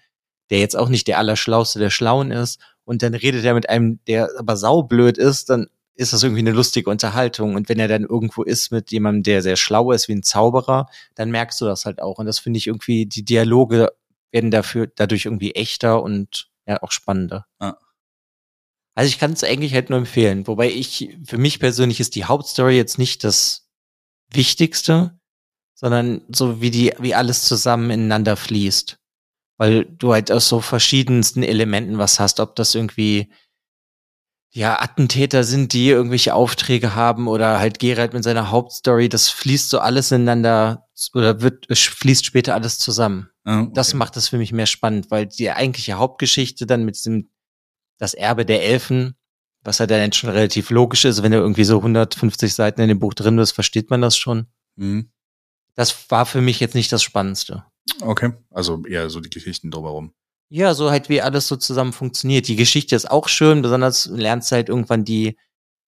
der jetzt auch nicht der Allerschlauste der Schlauen ist, und dann redet er mit einem, der aber saublöd ist, dann ist das irgendwie eine lustige Unterhaltung. Und wenn er dann irgendwo ist mit jemandem, der sehr schlau ist, wie ein Zauberer, dann merkst du das halt auch. Und das finde ich irgendwie, die Dialoge werden dafür, dadurch irgendwie echter und ja, auch spannender. Ja. Also ich kann es eigentlich halt nur empfehlen. Wobei ich, für mich persönlich ist die Hauptstory jetzt nicht das Wichtigste, sondern so wie die, wie alles zusammen ineinander fließt. Weil du halt aus so verschiedensten Elementen was hast, ob das irgendwie ja, Attentäter sind, die irgendwelche Aufträge haben oder halt Geralt mit seiner Hauptstory, das fließt so alles ineinander oder wird, fließt später alles zusammen. Das okay. macht es für mich mehr spannend, weil die eigentliche Hauptgeschichte dann mit diesem, das Erbe der Elfen, was halt dann schon relativ logisch ist, wenn du irgendwie so 150 Seiten in dem Buch drin bist, versteht man das schon. Mhm. Das war für mich jetzt nicht das Spannendste. Okay. Also eher so die Geschichten drumherum. Ja, so halt wie alles so zusammen funktioniert. Die Geschichte ist auch schön, besonders lernst du halt irgendwann die,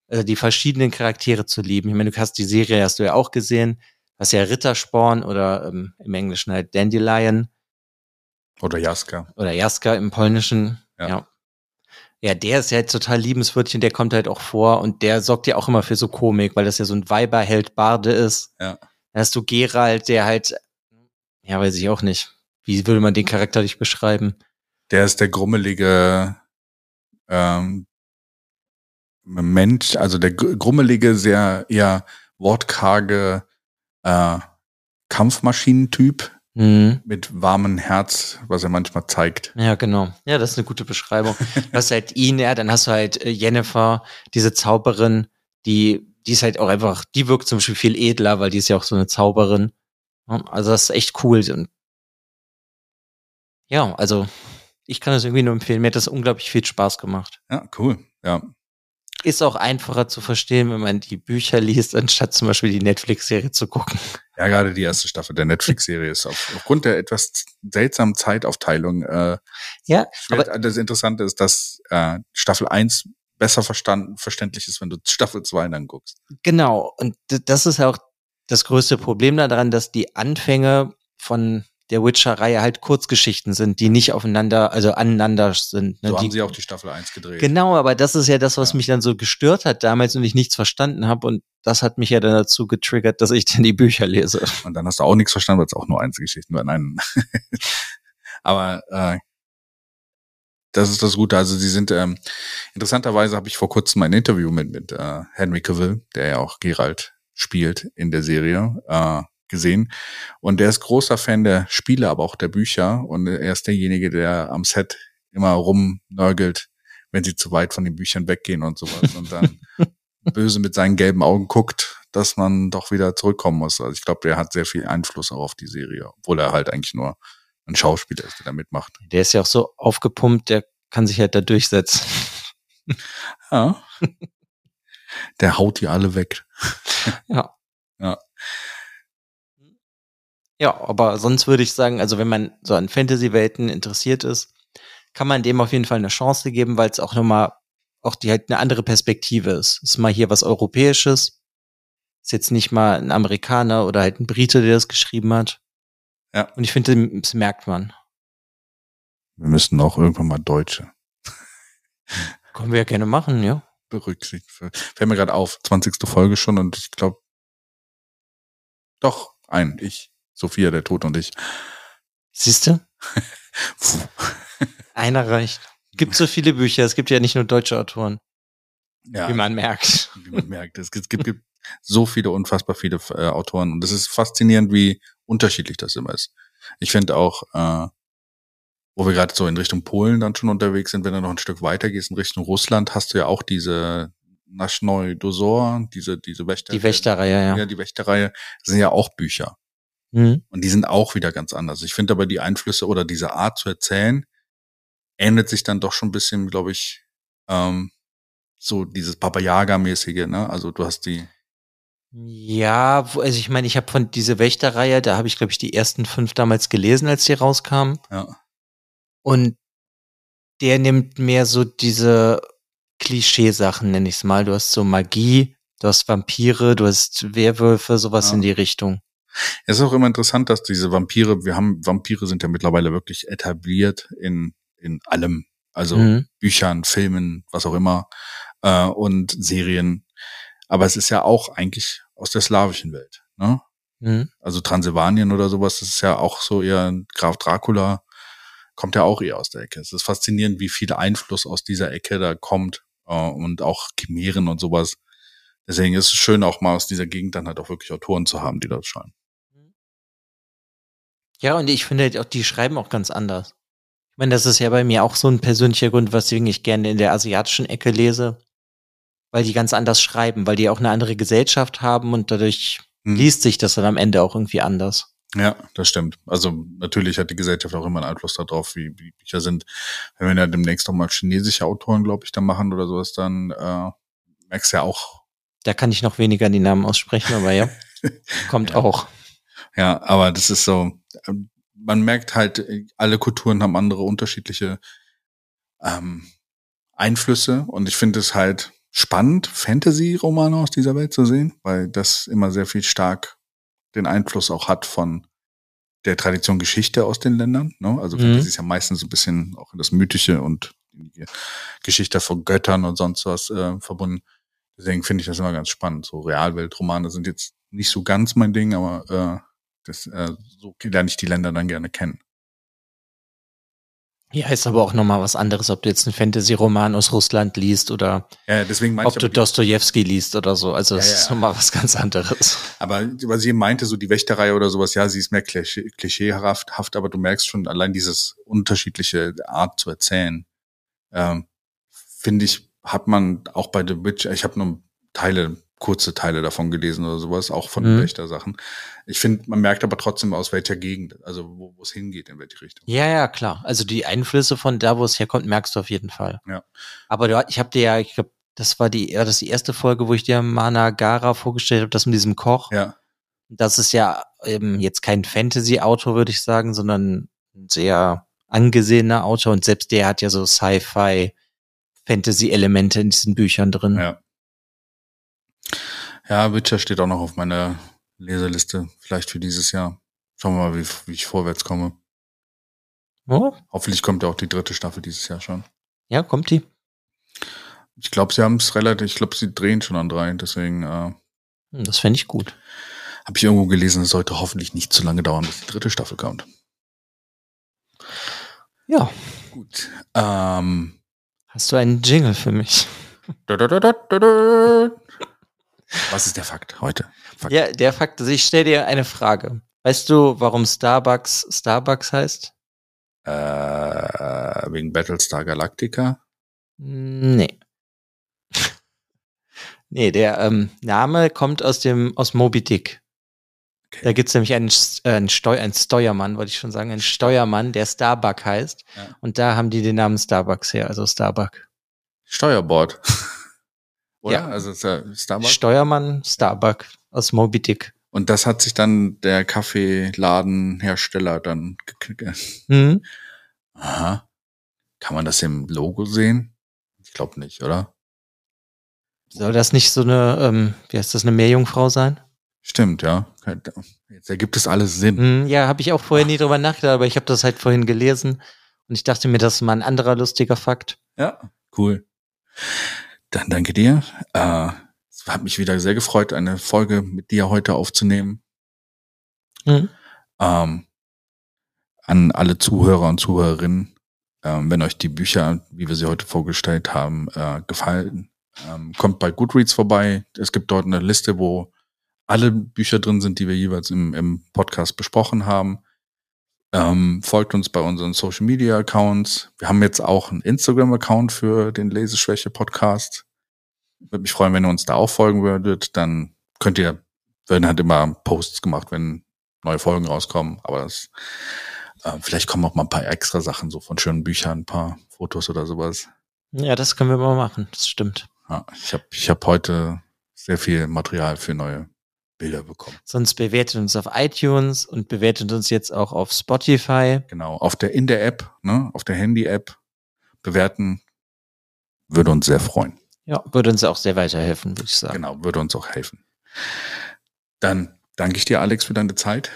äh, die verschiedenen Charaktere zu lieben. Ich meine, du hast die Serie, hast du ja auch gesehen, hast ja Rittersporn oder ähm, im Englischen halt Dandelion Oder Jaska. oder Jaska im Polnischen. Ja. Ja. Ja. der ist ja halt total liebenswürdig und der kommt halt auch vor und der sorgt ja auch immer für so Komik, weil das ja so ein Weiberheld Barde ist. Ja. Dann hast du Gerald, der halt, ja, weiß ich auch nicht. Wie würde man den charakterlich beschreiben? Der ist der grummelige ähm, Mensch, also der gr- grummelige, sehr eher wortkarge äh, Kampfmaschinentyp Mhm. mit warmem Herz, was er manchmal zeigt. Ja, genau. Ja, das ist eine gute Beschreibung. Du hast halt ihn, ja, dann hast du halt äh, Jennifer, diese Zauberin, die die ist halt auch einfach, die wirkt zum Beispiel viel edler, weil die ist ja auch so eine Zauberin. Also das ist echt cool. Und ja, also ich kann das irgendwie nur empfehlen. Mir hat das unglaublich viel Spaß gemacht. Ja, cool. Ja. Ist auch einfacher zu verstehen, wenn man die Bücher liest, anstatt zum Beispiel die Netflix-Serie zu gucken. Ja, gerade die erste Staffel der Netflix-Serie ist auf, aufgrund der etwas seltsamen Zeitaufteilung. Äh, ja, aber das Interessante ist, dass äh, Staffel 1 besser verstanden, verständlich ist, wenn du Staffel 2 dann guckst. Genau. Und das ist auch das größte Problem daran, dass die Anfänge von der Witcher-Reihe halt Kurzgeschichten sind, die nicht aufeinander, also aneinander sind. Ne? So die, haben sie auch die Staffel 1 gedreht. Genau, aber das ist ja das, was ja. mich dann so gestört hat damals und ich nichts verstanden habe und das hat mich ja dann dazu getriggert, dass ich dann die Bücher lese. Und dann hast du auch nichts verstanden, weil es auch nur Einzelgeschichten waren. Nein. aber äh, das ist das Gute. Also sie sind ähm, interessanterweise habe ich vor kurzem ein Interview mit mit äh, Henry Cavill, der ja auch Geralt spielt in der Serie, äh, gesehen. Und der ist großer Fan der Spiele, aber auch der Bücher. Und er ist derjenige, der am Set immer rumnörgelt, wenn sie zu weit von den Büchern weggehen und sowas. Und dann böse mit seinen gelben Augen guckt, dass man doch wieder zurückkommen muss. Also ich glaube, der hat sehr viel Einfluss auch auf die Serie, obwohl er halt eigentlich nur ein Schauspieler ist, der da mitmacht. Der ist ja auch so aufgepumpt, der kann sich halt da durchsetzen. Ja. Der haut die alle weg. Ja. Ja. Ja, aber sonst würde ich sagen, also wenn man so an Fantasy-Welten interessiert ist, kann man dem auf jeden Fall eine Chance geben, weil es auch nochmal auch die halt eine andere Perspektive ist. Ist mal hier was Europäisches. Ist jetzt nicht mal ein Amerikaner oder halt ein Brite, der das geschrieben hat. Ja. Und ich finde, das merkt man. Wir müssten auch irgendwann mal Deutsche. Können wir ja gerne machen, ja. Berücksichtigen. Fällt mir gerade auf, 20. Folge schon und ich glaube, doch, ein, ich. Sophia, der Tod und ich. Siehst du? Einer reicht. Gibt so viele Bücher, es gibt ja nicht nur deutsche Autoren. Ja, wie man merkt. Wie man merkt. Es gibt, gibt, gibt so viele, unfassbar viele äh, Autoren. Und es ist faszinierend, wie unterschiedlich das immer ist. Ich finde auch, äh, wo wir gerade so in Richtung Polen dann schon unterwegs sind, wenn du noch ein Stück weiter gehst in Richtung Russland, hast du ja auch diese Naschnoi Dosor, diese, diese Wächter. Die Wächterreihe, ja. Ja, die Wächterreihe sind ja auch Bücher. Mhm. Und die sind auch wieder ganz anders. Ich finde aber die Einflüsse oder diese Art zu erzählen ähnelt sich dann doch schon ein bisschen, glaube ich, ähm, so dieses Papa Yaga-mäßige, ne? Also du hast die. Ja, also ich meine, ich habe von diese Wächterreihe, da habe ich, glaube ich, die ersten fünf damals gelesen, als die rauskamen. Ja. Und der nimmt mehr so diese Klischeesachen, nenne ich es mal. Du hast so Magie, du hast Vampire, du hast Werwölfe, sowas ja. in die Richtung. Es ist auch immer interessant, dass diese Vampire, wir haben, Vampire sind ja mittlerweile wirklich etabliert in, in allem. Also mhm. Büchern, Filmen, was auch immer, äh, und Serien. Aber es ist ja auch eigentlich aus der slawischen Welt. Ne? Mhm. Also Transsilvanien oder sowas, das ist ja auch so eher Graf Dracula, kommt ja auch eher aus der Ecke. Es ist faszinierend, wie viel Einfluss aus dieser Ecke da kommt äh, und auch Chimären und sowas. Deswegen ist es schön, auch mal aus dieser Gegend dann halt auch wirklich Autoren zu haben, die das schreiben. Ja, und ich finde halt auch, die schreiben auch ganz anders. Ich meine, das ist ja bei mir auch so ein persönlicher Grund, weswegen ich gerne in der asiatischen Ecke lese, weil die ganz anders schreiben, weil die auch eine andere Gesellschaft haben und dadurch hm. liest sich das dann am Ende auch irgendwie anders. Ja, das stimmt. Also natürlich hat die Gesellschaft auch immer einen Einfluss darauf, wie, wie Bücher sind. Wenn wir ja demnächst noch mal chinesische Autoren, glaube ich, da machen oder sowas, dann äh, merkst du ja auch. Da kann ich noch weniger die Namen aussprechen, aber ja, kommt ja. auch. Ja, aber das ist so, ähm, man merkt halt, alle Kulturen haben andere unterschiedliche ähm, Einflüsse und ich finde es halt spannend, Fantasy-Romane aus dieser Welt zu sehen, weil das immer sehr viel stark den Einfluss auch hat von der Tradition Geschichte aus den Ländern. Ne? Also mhm. Fantasy ist ja meistens so ein bisschen auch in das Mythische und die Geschichte von Göttern und sonst was äh, verbunden. Deswegen finde ich das immer ganz spannend. So Realweltromane sind jetzt nicht so ganz mein Ding, aber äh, das, äh, so lerne ich die Länder dann gerne kennen. Ja, ist aber auch nochmal was anderes, ob du jetzt einen Fantasy-Roman aus Russland liest oder ja, deswegen ob du Dostoevsky liest oder so. Also das ja, ja. ist nochmal was ganz anderes. Aber was sie meinte, so die Wächterei oder sowas, ja, sie ist mehr klischee, klischeehaft, aber du merkst schon allein dieses unterschiedliche Art zu erzählen. Ähm, Finde ich, hat man auch bei The Witch, ich habe nur Teile kurze Teile davon gelesen oder sowas, auch von Mhm. Wächter-Sachen. Ich finde, man merkt aber trotzdem aus welcher Gegend, also wo es hingeht, in welche Richtung. Ja, ja, klar. Also die Einflüsse von da, wo es herkommt, merkst du auf jeden Fall. Ja. Aber du, ich habe dir ja, ich glaube, das war die, ja, das ist die erste Folge, wo ich dir Managara vorgestellt habe, das mit diesem Koch. Ja, Das ist ja eben jetzt kein Fantasy-Autor, würde ich sagen, sondern ein sehr angesehener Autor und selbst der hat ja so Sci-Fi, Fantasy-Elemente in diesen Büchern drin. ja. Ja, Witcher steht auch noch auf meiner Leseliste, vielleicht für dieses Jahr. Schauen wir mal, wie, wie ich vorwärts komme. Oh, Hoffentlich kommt ja auch die dritte Staffel dieses Jahr schon. ja, kommt die. Ich glaube, sie haben es relativ, ich glaube, sie drehen schon an drei, deswegen äh, Hm, Das fände ich gut. habe ich irgendwo gelesen, es sollte hoffentlich nicht zu lange dauern, bis die dritte Staffel kommt. Ja. Gut. Ähm, Hast du einen Jingle für mich? Was ist der Fakt heute? Fakt. Ja, der Fakt ist, ich stelle dir eine Frage. Weißt du, warum Starbucks Starbucks heißt? Äh, wegen Battlestar Galactica. Nee. nee, der ähm, Name kommt aus dem aus Moby Dick. Okay. Da gibt's nämlich einen, äh, einen, Steu einen Steuermann, wollte ich schon sagen, einen Steuermann, der Starbuck heißt. Ja. Und da haben die den Namen Starbucks her, also Starbuck. Steuerbord. Oder? Ja. Also ja Starbucks. Steuermann Starbuck aus Moby Dick. Und das hat sich dann der Kaffeeladenhersteller dann gekriegt. Hm? Aha. Kann man das im Logo sehen? Ich glaube nicht, oder? Soll das nicht so eine, ähm, wie heißt das, eine Meerjungfrau sein? Stimmt, ja. Jetzt ergibt es alles Sinn. Hm, ja, habe ich auch vorher nie drüber nachgedacht, aber ich habe das halt vorhin gelesen und ich dachte mir, das ist mal ein anderer lustiger Fakt. Ja, cool. Dann danke dir. Äh, es hat mich wieder sehr gefreut, eine Folge mit dir heute aufzunehmen. Hm? Ähm, an alle Zuhörer und Zuhörerinnen, ähm, wenn euch die Bücher, wie wir sie heute vorgestellt haben, äh, gefallen, ähm, kommt bei Goodreads vorbei. Es gibt dort eine Liste, wo alle Bücher drin sind, die wir jeweils im, im Podcast besprochen haben. Ähm, folgt uns bei unseren Social Media Accounts. Wir haben jetzt auch einen Instagram-Account für den Leseschwäche-Podcast. Würde mich freuen, wenn ihr uns da auch folgen würdet. Dann könnt ihr, werden halt immer Posts gemacht, wenn neue Folgen rauskommen. Aber das, äh, vielleicht kommen auch mal ein paar extra Sachen, so von schönen Büchern, ein paar Fotos oder sowas. Ja, das können wir mal machen, das stimmt. Ja, ich habe ich hab heute sehr viel Material für neue Bilder bekommen. Sonst bewertet uns auf iTunes und bewertet uns jetzt auch auf Spotify. Genau, auf der in der App, ne, auf der Handy-App bewerten, würde uns sehr freuen. Ja, würde uns auch sehr weiterhelfen, würde ich sagen. Genau, würde uns auch helfen. Dann danke ich dir, Alex, für deine Zeit.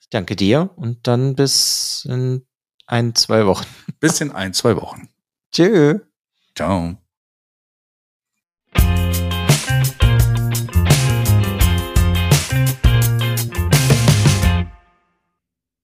Ich danke dir und dann bis in ein, zwei Wochen. Bis in ein, zwei Wochen. Tschö. Ciao.